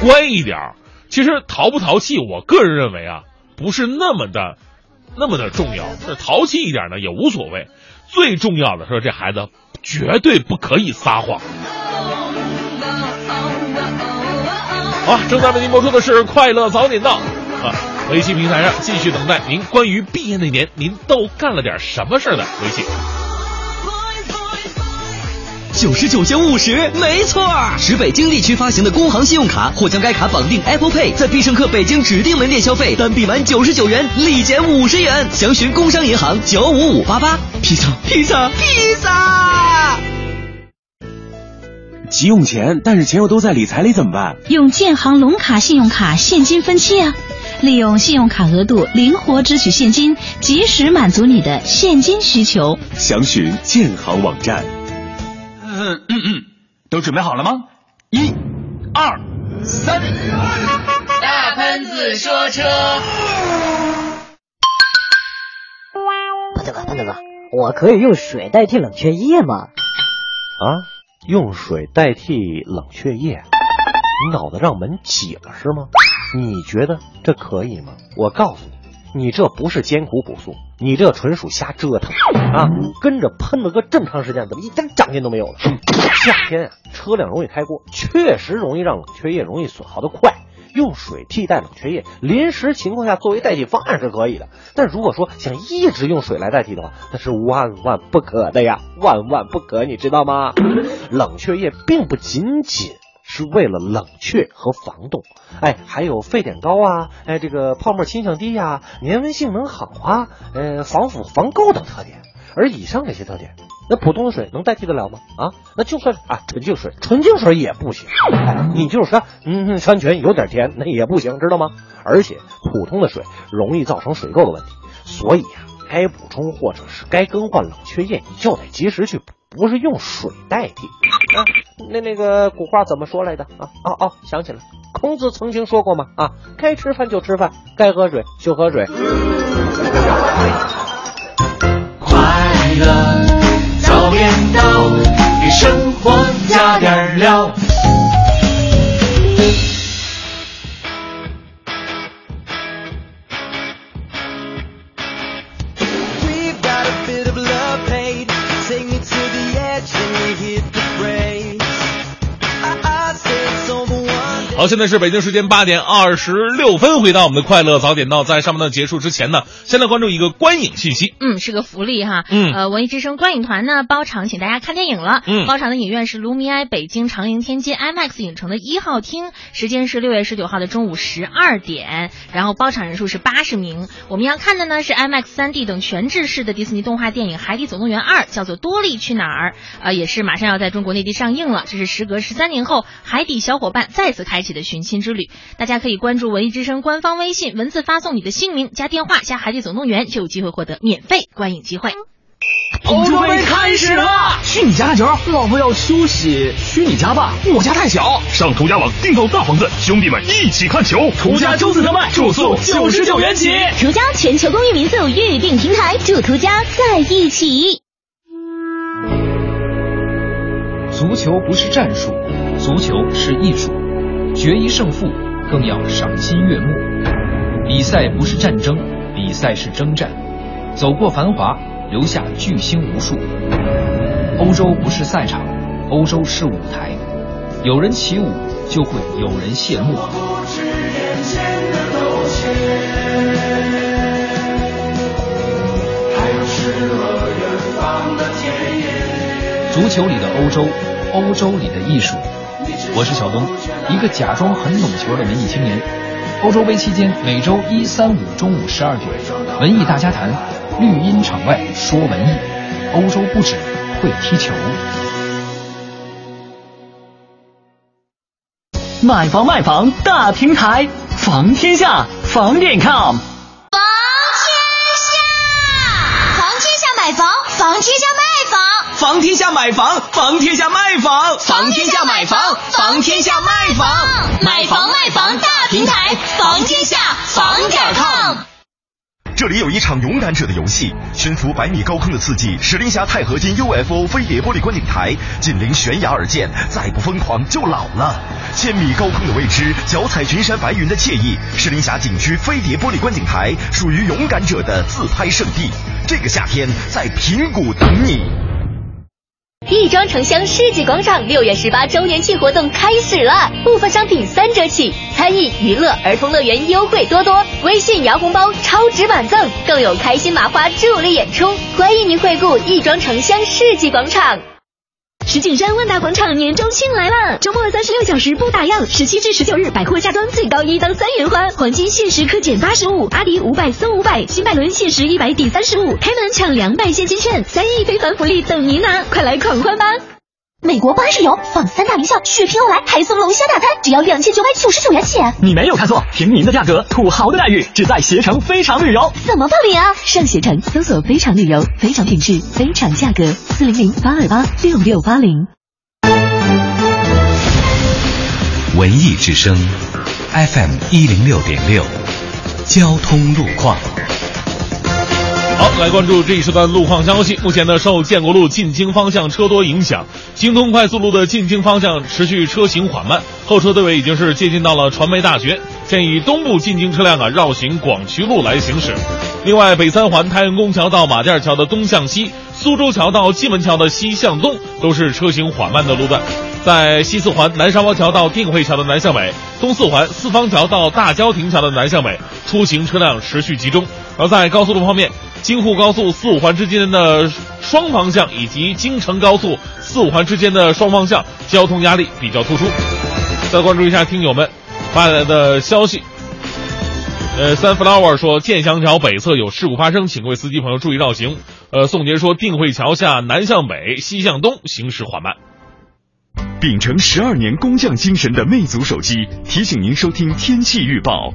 乖一点。其实淘不淘气，我个人认为啊，不是那么的那么的重要。这淘气一点呢也无所谓，最重要的是这孩子绝对不可以撒谎。好，正在为您播出的是《快乐早点到》啊，微信平台上继续等待您关于毕业那年您都干了点什么事的微信。九十九减五十，没错，持北京地区发行的工行信用卡，或将该卡绑定 Apple Pay，在必胜客北京指定门店消费，单笔满九十九元立减五十元。详询工商银行九五五八八。披萨，披萨，披萨。急用钱，但是钱又都在理财里怎么办？用建行龙卡信用卡现金分期啊，利用信用卡额度灵活支取现金，及时满足你的现金需求。详询建行网站。嗯嗯嗯，<clears throat> 都准备好了吗？一、二、三，大喷子说车。潘大哥，潘大哥，我可以用水代替冷却液吗？啊，用水代替冷却液？你脑子让门挤了是吗？你觉得这可以吗？我告诉你，你这不是艰苦朴素，你这纯属瞎折腾啊！跟着喷了个这么长时间，怎么一点长进都没有了？夏天啊，车辆容易开锅，确实容易让冷却液容易损耗的快。用水替代冷却液，临时情况下作为代替方案是可以的。但如果说想一直用水来代替的话，那是万万不可的呀，万万不可，你知道吗？冷却液并不仅仅是为了冷却和防冻，哎，还有沸点高啊，哎，这个泡沫倾向低呀，粘温性能好啊，呃，防腐防垢等特点。而以上这些特点，那普通的水能代替得了吗？啊，那就算啊纯净水，纯净水也不行。你就是说，嗯，山泉有点甜，那也不行，知道吗？而且普通的水容易造成水垢的问题，所以呀，该补充或者是该更换冷却液，你就得及时去补，不是用水代替。啊，那那个古话怎么说来的？啊哦哦，想起来，孔子曾经说过嘛，啊，该吃饭就吃饭，该喝水就喝水。快乐早点到，给生活加点料。好，现在是北京时间八点二十六分，回到我们的快乐早点到，在上半段结束之前呢，先来关注一个观影信息。嗯，是个福利哈。嗯，呃，文艺之声观影团呢包场，请大家看电影了。嗯，包场的影院是卢米埃北京长楹天街 IMAX 影城的一号厅，时间是六月十九号的中午十二点，然后包场人数是八十名。我们要看的呢是 IMAX 三 D 等全制式的迪士尼动画电影《海底总动员二》，叫做《多利去哪儿》，呃，也是马上要在中国内地上映了。这是时隔十三年后，海底小伙伴再次开启的寻亲之旅。大家可以关注文艺之声官方微信，文字发送你的姓名加电话加《海底总动员》，就有机会获得免费观影机会。欧洲杯开始了，去你家看球，老婆要休息，去你家吧，我家太小。上途家网订购大房子，兄弟们一起看球。途家周四特卖，住宿九十九元起。途家全球公寓民宿预订平台，祝途家在一起。足球不是战术，足球是艺术。决一胜负，更要赏心悦目。比赛不是战争，比赛是征战。走过繁华，留下巨星无数。欧洲不是赛场，欧洲是舞台。有人起舞，就会有人谢幕。足球里的欧洲，欧洲里的艺术。我是小东，一个假装很懂球的文艺青年。欧洲杯期间，每周一、三、五中午十二点，文艺大家谈，绿茵场外说文艺。欧洲不止会踢球。买房卖房大平台，房天下房点 com。房天下，房天下买房，房天下卖房。天下买房，房天下卖房，房天下买房，房天下卖房，买房卖房大平台，房天下房点 com。这里有一场勇敢者的游戏，悬浮百米高空的刺激，石林峡钛合金 UFO 飞碟玻璃观景台，紧邻悬崖而建，再不疯狂就老了。千米高空的未知，脚踩群山白云的惬意，石林峡景区飞碟玻璃观景台属于勇敢者的自拍圣地。这个夏天在平谷等你。亦庄城乡世纪广场六月十八周年庆活动开始了，部分商品三折起，餐饮、娱乐、儿童乐园优惠多多，微信摇红包超值满赠，更有开心麻花助力演出，欢迎您惠顾亦庄城乡世纪广场。石景山万达广场年中庆来了，周末三十六小时不打烊，十七至十九日百货下单最高一到三元花，黄金限时可减八十五，阿迪五百送五百，新百伦限时一百抵三十五，开门抢两百现金券，三亿非凡福利等您拿，快来狂欢吧！美国巴士游访三大名校，血拼欧莱还送龙虾大餐，只要两千九百九十九元起。你没有看错，平民的价格，土豪的待遇，只在携程非常旅游。怎么报名啊？上携程搜索“非常旅游”，非常品质，非常价格，四零零八二八六六八零。文艺之声，FM 一零六点六，交通路况。好，来关注这一时段路况消息。目前呢，受建国路进京方向车多影响，京通快速路的进京方向持续车行缓慢，后车队尾已经是接近到了传媒大学，建议东部进京车辆啊绕行广渠路来行驶。另外，北三环太阳宫桥到马甸桥的东向西，苏州桥到蓟门桥的西向东，都是车行缓慢的路段。在西四环南沙包桥到定慧桥的南向北，东四环四方桥到大郊亭桥的南向北，出行车辆持续集中。而在高速路方面，京沪高速四五环之间的双方向以及京承高速四五环之间的双方向交通压力比较突出。再关注一下听友们发来的消息。呃三 flower 说建祥桥北侧有事故发生，请各位司机朋友注意绕行。呃，宋杰说定慧桥下南向北、西向东行驶缓慢。秉承十二年工匠精神的魅族手机提醒您收听天气预报。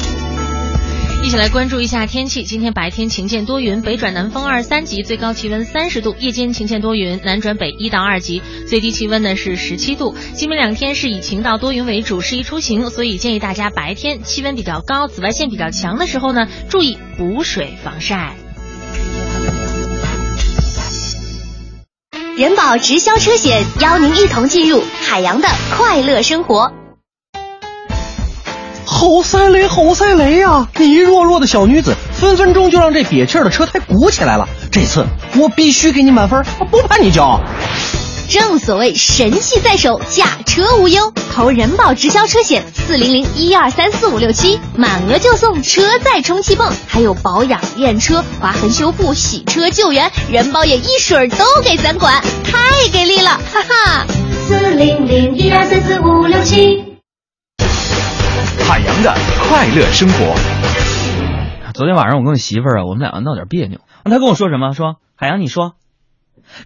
一起来关注一下天气。今天白天晴间多云，北转南风二三级，最高气温三十度；夜间晴间多云，南转北一到二级，最低气温呢是十七度。今明两天是以晴到多云为主，适宜出行，所以建议大家白天气温比较高、紫外线比较强的时候呢，注意补水防晒。人保直销车险邀您一同进入海洋的快乐生活。好塞雷，好塞雷呀！那一弱弱的小女子，分分钟就让这瘪气儿的车胎鼓起来了。这次我必须给你满分，我不怕你骄傲。正所谓神器在手，驾车无忧。投人保直销车险四零零一二三四五六七，满额就送车载充气泵，还有保养、验车、划痕修复、洗车救援，人保也一水儿都给咱管，太给力了，哈哈！四零零一二三四五六七。海洋的快乐生活。昨天晚上我跟我媳妇儿啊，我们两个闹点别扭。她跟我说什么？说海洋，你说，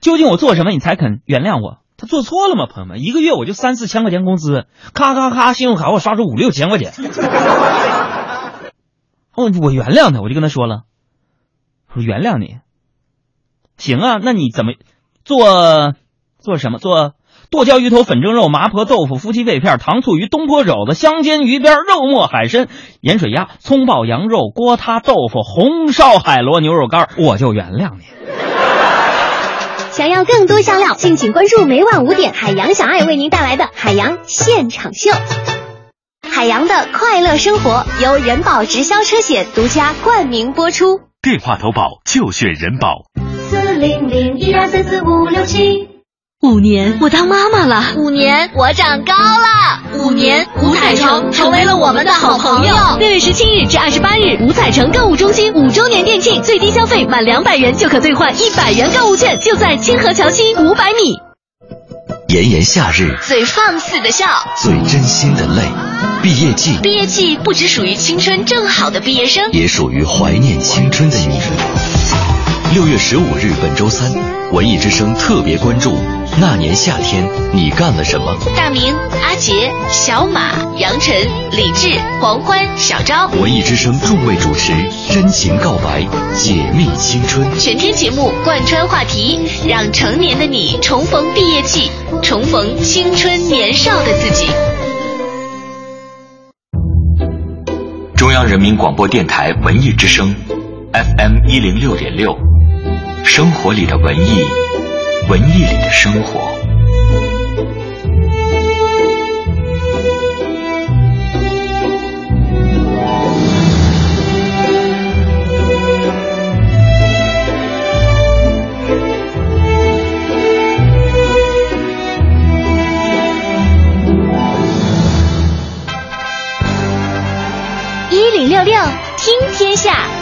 究竟我做什么你才肯原谅我？他做错了吗？朋友们，一个月我就三四千块钱工资，咔咔咔，信用卡我刷出五六千块钱。<laughs> 哦，我原谅他，我就跟他说了，我原谅你。行啊，那你怎么做？做什么？做？剁椒鱼头、粉蒸肉、麻婆豆腐、夫妻肺片、糖醋鱼、东坡肘子、香煎鱼边、肉末海参、盐水鸭、葱爆羊肉、锅塌豆腐、红烧海螺、牛肉干，我就原谅你。想要更多香料，敬请关注每晚五点海洋小爱为您带来的海洋现场秀。海洋的快乐生活由人保直销车险独家冠名播出。电话投保就选人保。四零零一二三四五六七。五年，我当妈妈了。五年，我长高了。五年，五彩城成为了我们的好朋友。六月十七日至二十八日，五彩城购物中心五周年店庆，最低消费满两百元就可兑换一百元购物券，就在清河桥西五百米。炎炎夏日，最放肆的笑，最真心的泪。毕业季，毕业季不只属于青春正好的毕业生，也属于怀念青春的你。六月十五日，本周三，文艺之声特别关注。那年夏天，你干了什么？大明、阿杰、小马、杨晨、李志、黄欢、小昭，文艺之声众位主持，真情告白，解密青春。全天节目贯穿话题，让成年的你重逢毕业季，重逢青春年少的自己。中央人民广播电台文艺之声，FM 一零六点六，生活里的文艺。文艺里的生活。一零六六听天下。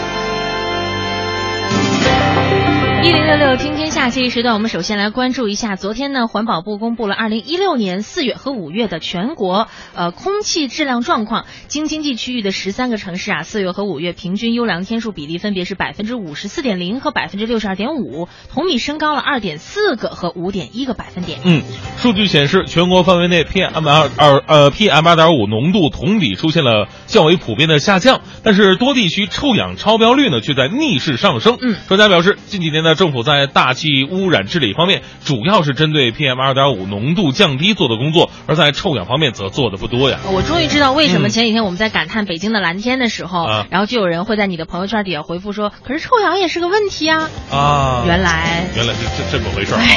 一零六六听天下，这一时段我们首先来关注一下，昨天呢，环保部公布了二零一六年四月和五月的全国呃空气质量状况。京津冀区域的十三个城市啊，四月和五月平均优良天数比例分别是百分之五十四点零和百分之六十二点五，同比升高了二点四个和五点一个百分点。嗯，数据显示，全国范围内 PM 二二呃 PM 二点五浓度同比出现了较为普遍的下降，但是多地区臭氧超标率呢却在逆势上升。嗯，专家表示，近几年的政府。在大气污染治理方面，主要是针对 PM 二点五浓度降低做的工作，而在臭氧方面则做的不多呀。我终于知道为什么嗯前几天我们在感叹北京的蓝天的时候，啊然后就有人会在你的朋友圈底下回复说：“可是臭氧也是个问题啊。啊，原来原来是这这么回事儿啊！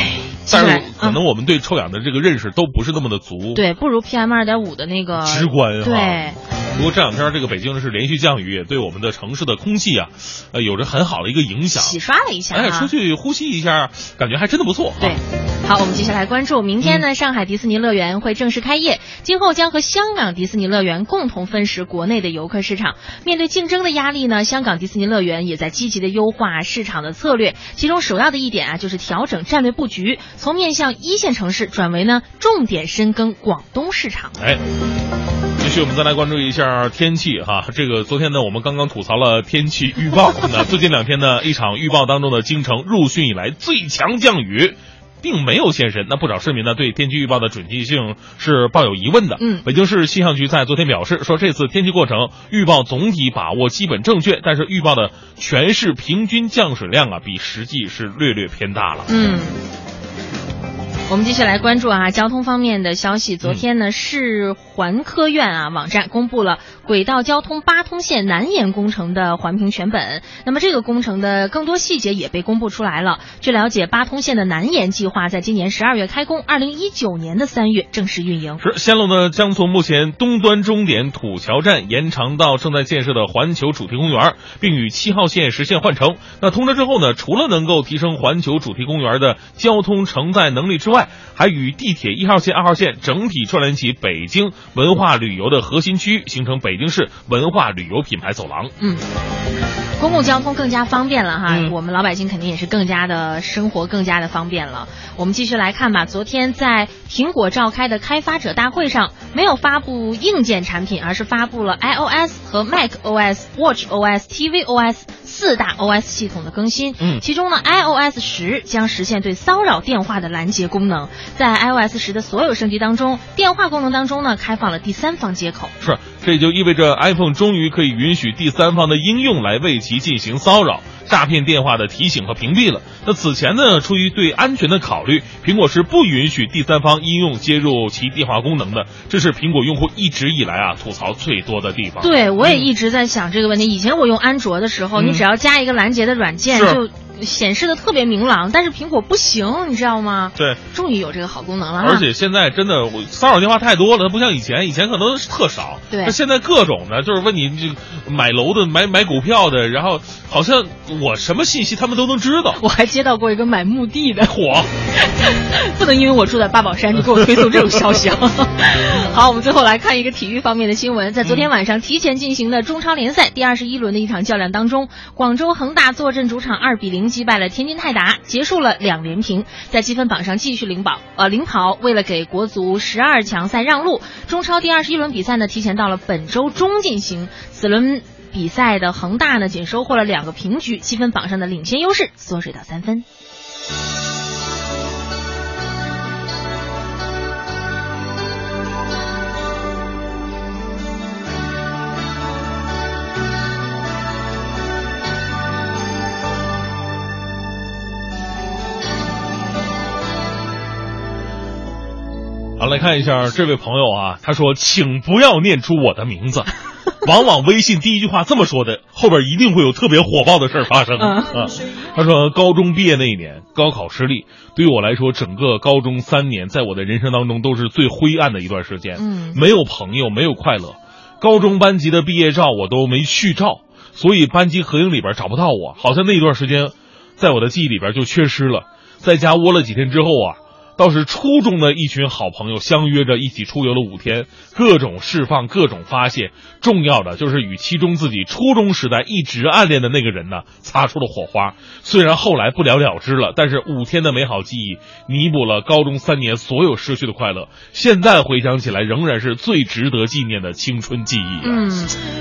但是可能我们对臭氧的这个认识都不是那么的足，对，不如 PM 二点五的那个直观哈。对，不过这两天这个北京是连续降雨，也对我们的城市的空气啊，呃，有着很好的一个影响。洗刷了一下、啊，哎，出去呼吸一下，感觉还真的不错。对，好，我们接下来关注，明天嗯呢，上海迪士尼乐园会正式开业，今后将和香港迪士尼乐园共同分食国内的游客市场。面对竞争的压力呢，香港迪士尼乐园也在积极的优化市场的策略，其中首要的一点啊，就是调整战略布局，从面向一线城市转为呢重点深耕广东市场。哎。我们再来关注一下天气哈。这个昨天呢，我们刚刚吐槽了天气预报。那 <laughs> 最近两天呢，一场预报当中的京城入汛以来最强降雨。并没有现身，那不少市民呢对天气预报的准确性是抱有疑问的。嗯，北京市气象局在昨天表示说，这次天气过程预报总体把握基本正确，但是预报的全市平均降水量啊比实际是略略偏大了。嗯。我们继续来关注啊，交通方面的消息。昨天嗯呢，市环科院啊网站公布了轨道交通八通线南延工程的环评全本。那么这个工程的更多细节也被公布出来了。据了解，八通线的南延计划在今年十二月开工，二零一九年的三月正式运营。是线路呢将从目前东端终点土桥站延长到正在建设的环球主题公园，并与七号线实现换乘。那通车之后呢，除了能够提升环球主题公园的交通承载能力之外，还与地铁一号线、二号线整体串联起北京文化旅游的核心区域，形成北京市文化旅游品牌走廊。嗯。公共交通更加方便了哈，嗯、我们老百姓肯定也是更加的生活更加的方便了。我们继续来看吧，昨天在苹果召开的开发者大会上，没有发布硬件产品，而是发布了 iOS 和 macOS、watchOS、tvOS 四大 OS 系统的更新。嗯，其中呢，iOS 十将实现对骚扰电话的拦截功能。能在 iOS 十的所有升级当中，电话功能当中呢，开放了第三方接口。是，这也就意味着 iPhone 终于可以允许第三方的应用来为其进行骚扰、诈骗电话的提醒和屏蔽了。那此前呢，出于对安全的考虑，苹果是不允许第三方应用接入其电话功能的。这是苹果用户一直以来啊吐槽最多的地方。对，我也一直在想这个问题。以前我用安卓的时候，嗯、你只要加一个拦截的软件就。显示的特别明朗，但是苹果不行，你知道吗？对，终于有这个好功能了。而且现在真的，我骚扰电话太多了，它不像以前，以前可能是特少。对，那现在各种的，就是问你这买楼的、买买股票的，然后好像我什么信息他们都能知道。<laughs> 我还接到过一个买墓地的，火，<laughs> 不能因为我住在八宝山就给我推送这种消息啊。<laughs> 好，我们最后来看一个体育方面的新闻，在昨天晚上提前进行的中超联赛第二十一轮的一场较量当中，广州恒大坐镇主场二比零。击败了天津泰达，结束了两连平，在积分榜上继续领跑。呃，领跑。为了给国足十二强赛让路，中超第二十一轮比赛呢提前到了本周中进行。此轮比赛的恒大呢仅收获了两个平局，积分榜上的领先优势缩水到三分。好，来看一下这位朋友啊，他说：“请不要念出我的名字。<laughs> ” <laughs> 往往微信第一句话这么说的，后边一定会有特别火爆的事儿发生啊。他说：“高中毕业那一年，高考失利，对于我来说，整个高中三年，在我的人生当中都是最灰暗的一段时间。嗯，没有朋友，没有快乐。高中班级的毕业照我都没去照，所以班级合影里边找不到我，好像那一段时间，在我的记忆里边就缺失了。在家窝了几天之后啊。”倒是初中的一群好朋友相约着一起出游了五天，各种释放，各种发泄。重要的就是与其中自己初中时代一直暗恋的那个人呢，擦出了火花。虽然后来不了了之了，但是五天的美好记忆弥补了高中三年所有失去的快乐。现在回想起来，仍然是最值得纪念的青春记忆、啊。嗯，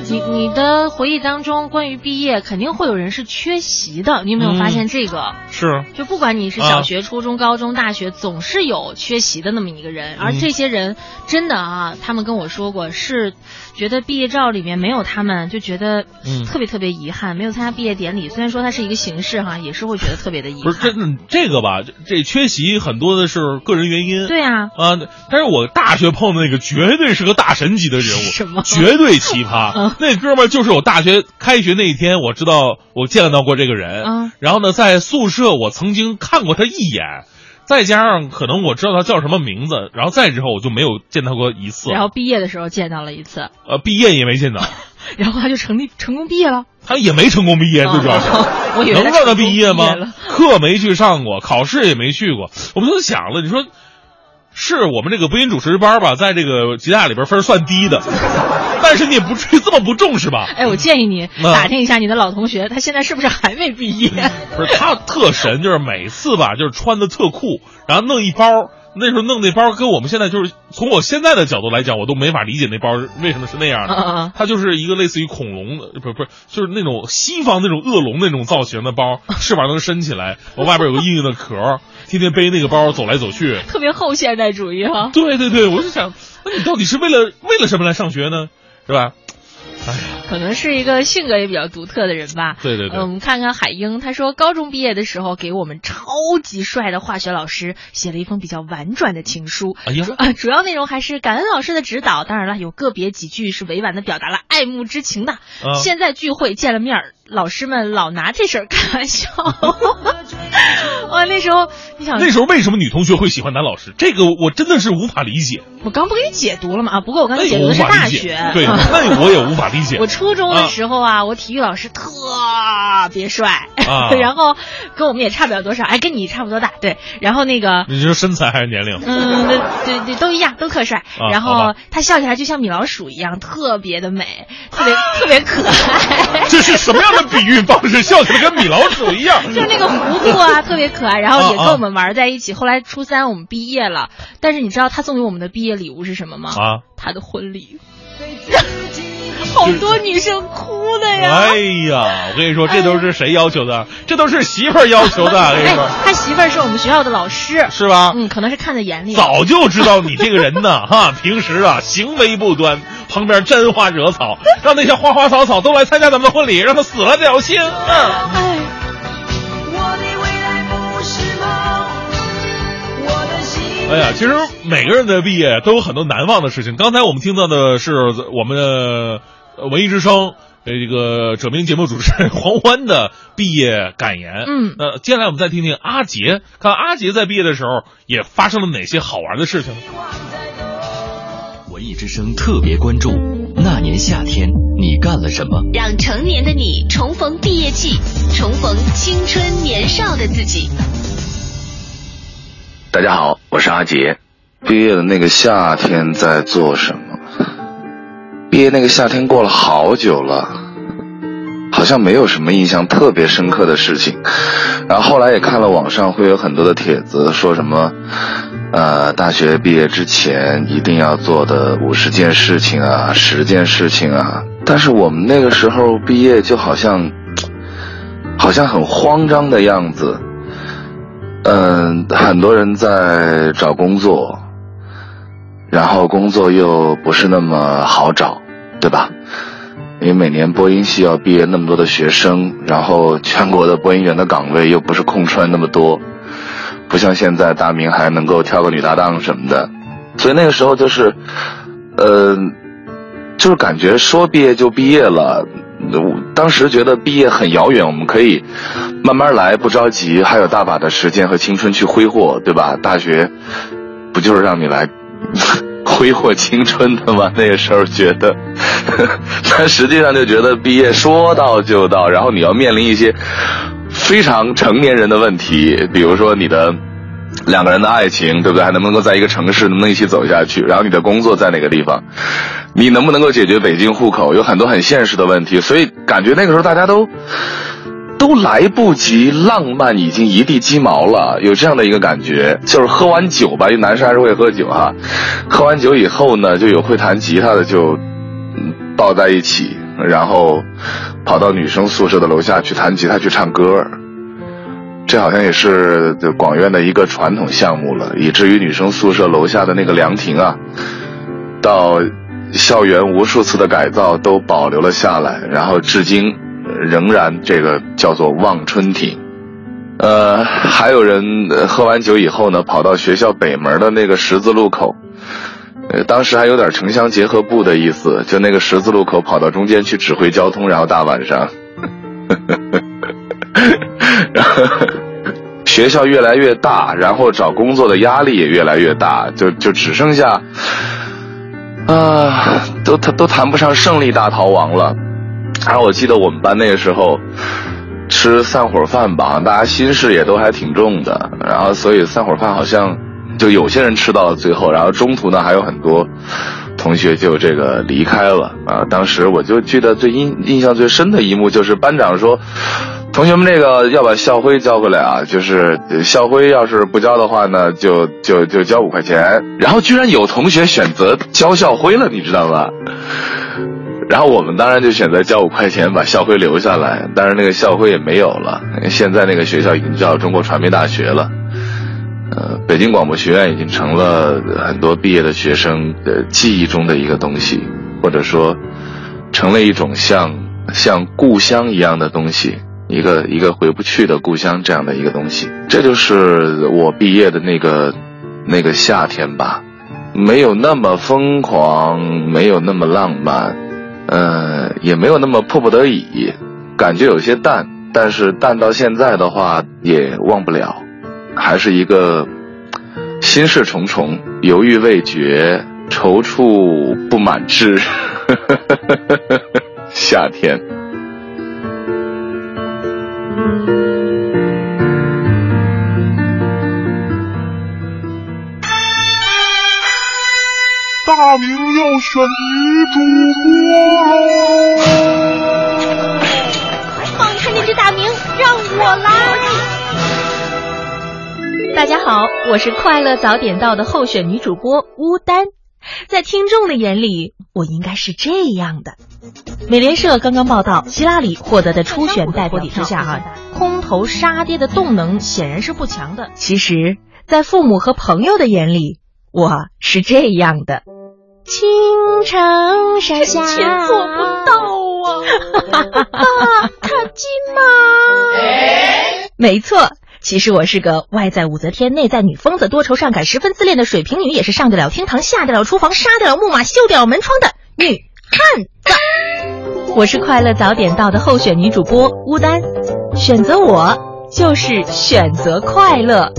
你你的回忆当中，关于毕业，肯定会有人是缺席的。你有没有发现这个？是，就不管你是小学、啊、初中、高中、大学，总。是有缺席的那么一个人，而这些人真的啊，他们跟我说过是觉得毕业照里面没有他们，就觉得特别特别遗憾，没有参加毕业典礼。虽然说它是一个形式哈，也是会觉得特别的遗憾。不是真的这个吧？这缺席很多的是个人原因。对啊，啊，但是我大学碰的那个绝对是个大神级的人物，什么？绝对奇葩。<laughs> 那哥们儿就是我大学开学那一天，我知道我见到过这个人。嗯，然后呢，在宿舍我曾经看过他一眼，再加上可能我知道他叫什么名字，然后再之后我就没有见到过一次。然后毕业的时候见到了一次。呃，毕业也没见到。<laughs> 然后他就成立成功毕业了。他也没成功毕业，最主要是。我以为能让他毕业吗？课没去上过，考试也没去过。我们都想了，你说。是我们这个播音主持班吧，在这个吉大里边分算低的，但是你也不至于这么不重视吧？哎，我建议你打听一下你的老同学，他现在是不是还没毕业？不是，他特神，就是每次吧，就是穿的特酷，然后弄一包。那时候弄那包，跟我们现在就是从我现在的角度来讲，我都没法理解那包为什么是那样的。它就是一个类似于恐龙的，不不是，就是那种西方那种恶龙那种造型的包，翅膀能伸起来，我外边有个硬硬的壳，天天背那个包走来走去，<laughs> 特别后现代主义哈。对对对，我就想，那你到底是为了为了什么来上学呢？是吧？<laughs> 可能是一个性格也比较独特的人吧。对对对，我们看看海英，他说高中毕业的时候给我们超级帅的化学老师写了一封比较婉转的情书。哎呀，啊，<laughs> 主要内容还是感恩老师的指导，当然了，有个别几句是委婉的表达了爱慕之情的。现在聚会见了面儿。老师们老拿这事儿开玩笑，<laughs> 哇！那时候你想，那时候为什么女同学会喜欢男老师？这个我真的是无法理解。我刚不给你解读了吗？啊，不过我刚才解读的是大学，<laughs> 对，那我也无法理解。<laughs> 我初中的时候啊，我体育老师特别帅，然后跟我们也差不了多少，哎，跟你差不多大，对。然后那个，你是身材还是年龄？嗯，对对，都一样，都特帅。然后他笑起来就像米老鼠一样，特别的美，特别特别可爱。这是什么样？比喻方式笑起来跟米老鼠一样，<laughs> 就那个糊涂啊，特别可爱，然后也跟我们玩在一起。后来初三我们毕业了，但是你知道他送给我们的毕业礼物是什么吗？啊，他的婚礼，<laughs> 好多女生哭的呀！哎呀，我跟你说，这都是谁要求的？这都是媳妇儿要求的。我跟你说，他媳妇儿是我们学校的老师，是吧？嗯，可能是看在眼里。早就知道你这个人呢，<laughs> 哈，平时啊行为不端。旁边沾花惹草，让那些花花草草都来参加咱们的婚礼，让他死了这条心。哎，哎呀，其实每个人的毕业都有很多难忘的事情。刚才我们听到的是我们的文艺之声呃这个者名节目主持人黄欢的毕业感言。嗯，那接下来我们再听听阿杰，看阿杰在毕业的时候也发生了哪些好玩的事情。文艺之声特别关注那年夏天你干了什么？让成年的你重逢毕业季，重逢青春年少的自己。大家好，我是阿杰。毕业的那个夏天在做什么？毕业那个夏天过了好久了，好像没有什么印象特别深刻的事情。然后后来也看了网上会有很多的帖子，说什么。呃，大学毕业之前一定要做的五十件事情啊，十件事情啊。但是我们那个时候毕业就好像，好像很慌张的样子。嗯，很多人在找工作，然后工作又不是那么好找，对吧？因为每年播音系要毕业那么多的学生，然后全国的播音员的岗位又不是空出来那么多。不像现在，大明还能够挑个女搭档什么的，所以那个时候就是，呃，就是感觉说毕业就毕业了。我当时觉得毕业很遥远，我们可以慢慢来，不着急，还有大把的时间和青春去挥霍，对吧？大学不就是让你来 <laughs> 挥霍青春的吗？那个时候觉得，<laughs> 但实际上就觉得毕业说到就到，然后你要面临一些。非常成年人的问题，比如说你的两个人的爱情，对不对？还能不能够在一个城市，能不能一起走下去？然后你的工作在哪个地方？你能不能够解决北京户口？有很多很现实的问题，所以感觉那个时候大家都都来不及浪漫，已经一地鸡毛了。有这样的一个感觉，就是喝完酒吧，因为男生还是会喝酒哈。喝完酒以后呢，就有会弹吉他的就抱在一起。然后跑到女生宿舍的楼下去弹吉他去唱歌，这好像也是广院的一个传统项目了，以至于女生宿舍楼下的那个凉亭啊，到校园无数次的改造都保留了下来，然后至今仍然这个叫做望春亭。呃，还有人喝完酒以后呢，跑到学校北门的那个十字路口，呃，当时还有点城乡结合部的意思，就那个十字路口跑到中间去指挥交通，然后大晚上。<laughs> 然后学校越来越大，然后找工作的压力也越来越大，就就只剩下，啊，都他都谈不上胜利大逃亡了。然后我记得我们班那个时候吃散伙饭吧，大家心事也都还挺重的，然后所以散伙饭好像就有些人吃到了最后，然后中途呢还有很多同学就这个离开了啊。当时我就记得最印印象最深的一幕就是班长说。同学们，这个要把校徽交回来啊！就是校徽要是不交的话呢，就就就交五块钱。然后居然有同学选择交校徽了，你知道吗？然后我们当然就选择交五块钱把校徽留下来，但是那个校徽也没有了。现在那个学校已经叫中国传媒大学了。呃，北京广播学院已经成了很多毕业的学生的记忆中的一个东西，或者说，成了一种像像故乡一样的东西。一个一个回不去的故乡，这样的一个东西，这就是我毕业的那个那个夏天吧，没有那么疯狂，没有那么浪漫，呃，也没有那么迫不得已，感觉有些淡，但是淡到现在的话也忘不了，还是一个心事重重、犹豫未决、踌躇不满志，<laughs> 夏天。大明要选女主播喽！放开那只大明，让我来！大家好，我是快乐早点到的候选女主播乌丹。在听众的眼里，我应该是这样的。美联社刚刚报道，希拉里获得的初选代表之下，啊，空头杀跌的动能显然是不强的。其实，在父母和朋友的眼里，我是这样的。青城山下，钱做不到啊！爸，看金吗？没错。其实我是个外在武则天，内在女疯子，多愁善感，十分自恋的水瓶女，也是上得了厅堂，下得了厨房，杀得了木马，修得了门窗的女汉子。我是快乐早点到的候选女主播乌丹，选择我就是选择快乐。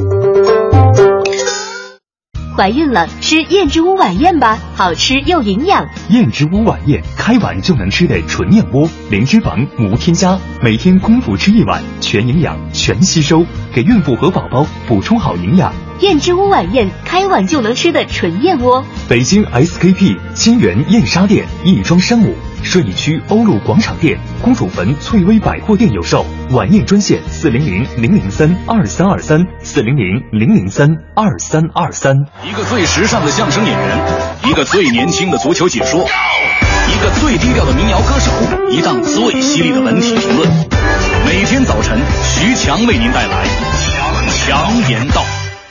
怀孕了，吃燕之屋晚宴吧，好吃又营养。燕之屋晚宴，开碗就能吃的纯燕窝，零脂肪，无添加，每天空腹吃一碗，全营养，全吸收，给孕妇和宝宝补充好营养。燕之屋晚宴，开碗就能吃的纯燕窝。北京 SKP 金源燕莎店亦庄山姆。顺义区欧陆广场店、公主坟翠微百货店有售。晚宴专线：四零零零零三二三二三，四零零零零三二三二三。一个最时尚的相声演员，一个最年轻的足球解说，一个最低调的民谣歌手，一档最犀利的文体评论。每天早晨，徐强为您带来强言道。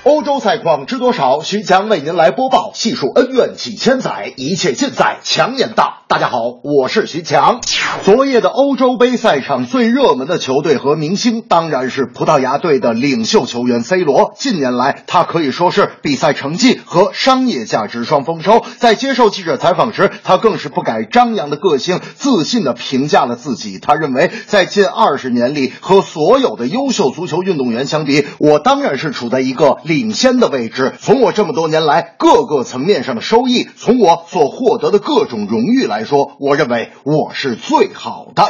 欧洲赛况知多少？徐强为您来播报。细数恩怨几千载，一切尽在强言道。大家好，我是徐强。昨夜的欧洲杯赛场最热门的球队和明星，当然是葡萄牙队的领袖球员 C 罗。近年来，他可以说是比赛成绩和商业价值双丰收。在接受记者采访时，他更是不改张扬的个性，自信地评价了自己。他认为，在近二十年里，和所有的优秀足球运动员相比，我当然是处在一个。领先的位置，从我这么多年来各个层面上的收益，从我所获得的各种荣誉来说，我认为我是最好的。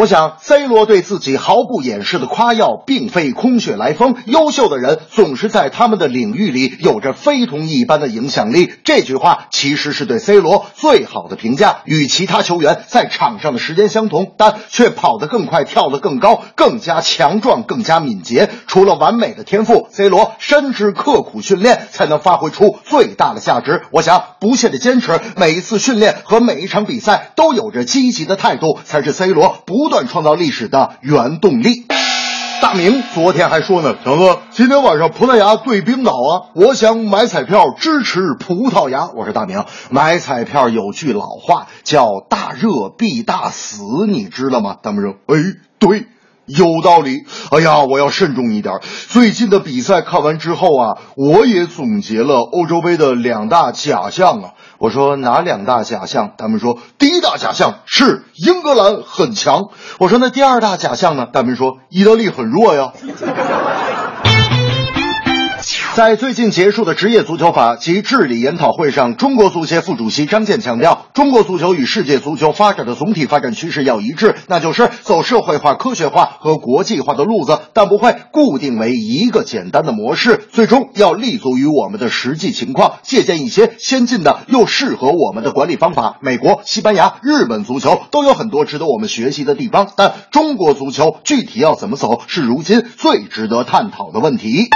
我想，C 罗对自己毫不掩饰的夸耀，并非空穴来风。优秀的人总是在他们的领域里有着非同一般的影响力。这句话其实是对 C 罗最好的评价。与其他球员在场上的时间相同，但却跑得更快，跳得更高，更加强壮，更加敏捷。除了完美的天赋，C 罗深知刻苦训练才能发挥出最大的价值。我想，不懈的坚持，每一次训练和每一场比赛都有着积极的态度，才是 C 罗不。不断创造历史的原动力。大明昨天还说呢，强哥，今天晚上葡萄牙对冰岛啊，我想买彩票支持葡萄牙。我说大明，买彩票有句老话叫“大热必大死”，你知道吗？大明说，哎，对。有道理，哎呀，我要慎重一点。最近的比赛看完之后啊，我也总结了欧洲杯的两大假象啊。我说哪两大假象？他们说第一大假象是英格兰很强。我说那第二大假象呢？他们说意大利很弱呀。在最近结束的职业足球法及治理研讨会上，中国足协副主席张健强调，中国足球与世界足球发展的总体发展趋势要一致，那就是走社会化、科学化和国际化的路子，但不会固定为一个简单的模式，最终要立足于我们的实际情况，借鉴一些先进的又适合我们的管理方法。美国、西班牙、日本足球都有很多值得我们学习的地方，但中国足球具体要怎么走，是如今最值得探讨的问题。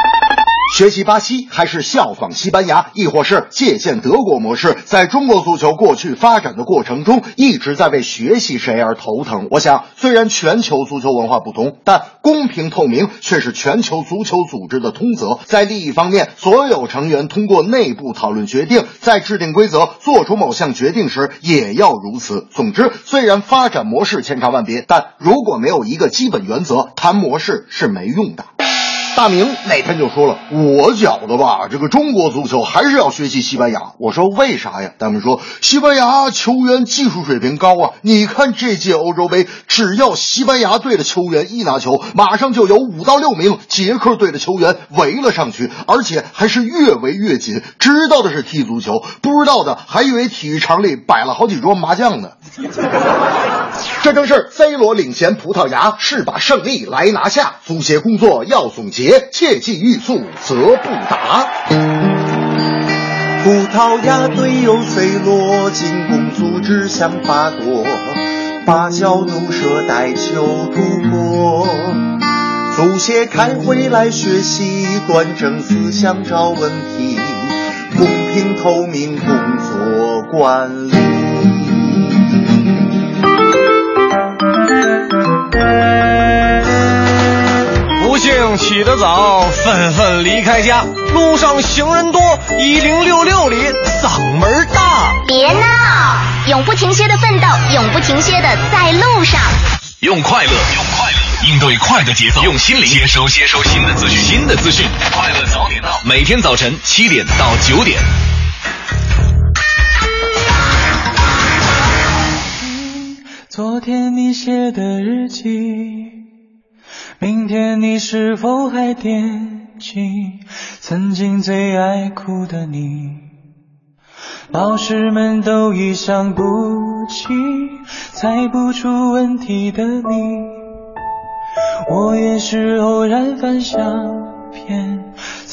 学习巴西还是效仿西班牙，亦或是借鉴德国模式？在中国足球过去发展的过程中，一直在为学习谁而头疼。我想，虽然全球足球文化不同，但公平透明却是全球足球组织的通则。在利益方面，所有成员通过内部讨论决定，在制定规则、做出某项决定时也要如此。总之，虽然发展模式千差万别，但如果没有一个基本原则，谈模式是没用的。大明那天就说了，我觉得吧，这个中国足球还是要学习西班牙。我说为啥呀？他们说西班牙球员技术水平高啊，你看这届欧洲杯，只要西班牙队的球员一拿球，马上就有五到六名捷克队的球员围了上去，而且还是越围越紧。知道的是踢足球，不知道的还以为体育场里摆了好几桌麻将呢。这正是 C 罗领衔葡萄牙，是把胜利来拿下。足协工作要总结。切记欲速则不达。葡萄牙队有 C 罗，进攻组织想法多，把小弩射带球突破。足协开会来学习，端正思想找问题，公平透明工作管理。起得早，纷纷离开家。路上行人多，一零六六里嗓门大。别闹，永不停歇的奋斗，永不停歇的在路上。用快乐，用快乐应对快的节奏，用心灵接收接收新的资讯，新的资讯。快乐早点到，每天早晨七点到九点。昨天你写的日记。明天你是否还惦记曾经最爱哭的你？老师们都已想不起猜不出问题的你，我也是偶然翻相片。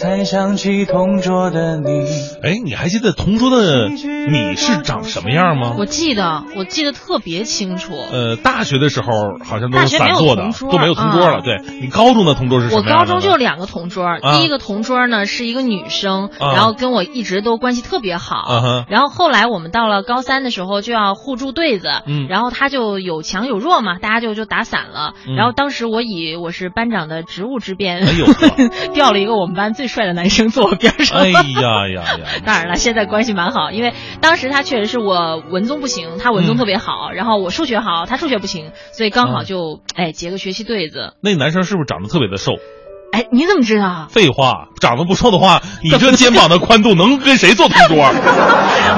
才想起同桌的你。哎，你还记得同桌的你是长什么样吗？我记得，我记得特别清楚。呃，大学的时候好像都是散坐的，都没有同桌了。对你高中的同桌是什么样？我高中就两个同桌，第一个同桌呢是一个女生，然后跟我一直都关系特别好。然后后来我们到了高三的时候就要互助对子，然后他就有强有弱嘛，大家就就打散了。然后当时我以我是班长的职务之便，<laughs> 调了一个我们班最。帅的男生坐我边上。<laughs> 哎呀呀呀！<laughs> 当然了，现在关系蛮好，因为当时他确实是我文综不行，他文综特别好，然后我数学好，他数学不行，所以刚好就哎结个学习对子。那男生是不是长得特别的瘦？哎，你怎么知道？废话，长得不瘦的话，你这肩膀的宽度能跟谁做同桌？<laughs>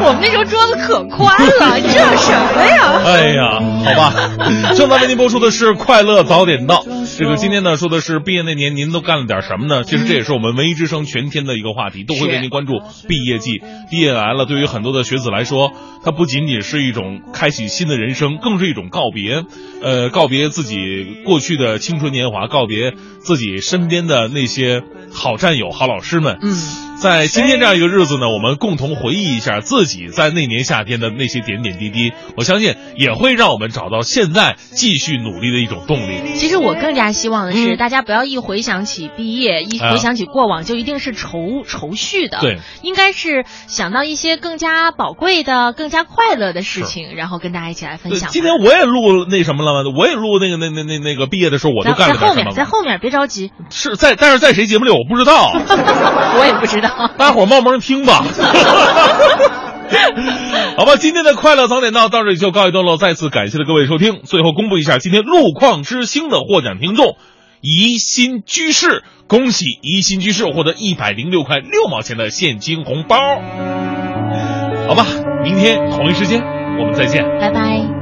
我们那时候桌子可宽了，<laughs> 这什么呀？哎呀，好吧。正在为您播出的是《快乐早点到》，这个今天呢说的是毕业那年您都干了点什么呢？其实这也是我们文艺之声全天的一个话题，都会为您关注毕业季。毕业来了，对于很多的学子来说，它不仅仅是一种开启新的人生，更是一种告别。呃，告别自己过去的青春年华，告别自己身边。的那些好战友、好老师们。嗯，在今天这样一个日子呢，我们共同回忆一下自己在那年夏天的那些点点滴滴，我相信也会让我们找到现在继续努力的一种动力。其实我更加希望的是，大家不要一回想起毕业，一回想起过往，就一定是愁愁绪的。对，应该是想到一些更加宝贵的、更加快乐的事情，然后跟大家一起来分享。今天我也录那什么了吗？我也录那个那那那那个毕业的时候，我都干了在后面，在后面，别着急。是在，但是在谁节目里我不知道，<laughs> 我也不知道。<laughs> 大伙慢慢听吧。<laughs> 好吧，今天的快乐早点到到这里就告一段落，再次感谢了各位收听。最后公布一下今天路况之星的获奖听众宜心居士，恭喜宜心居士获得一百零六块六毛钱的现金红包。好吧，明天同一时间我们再见，拜拜。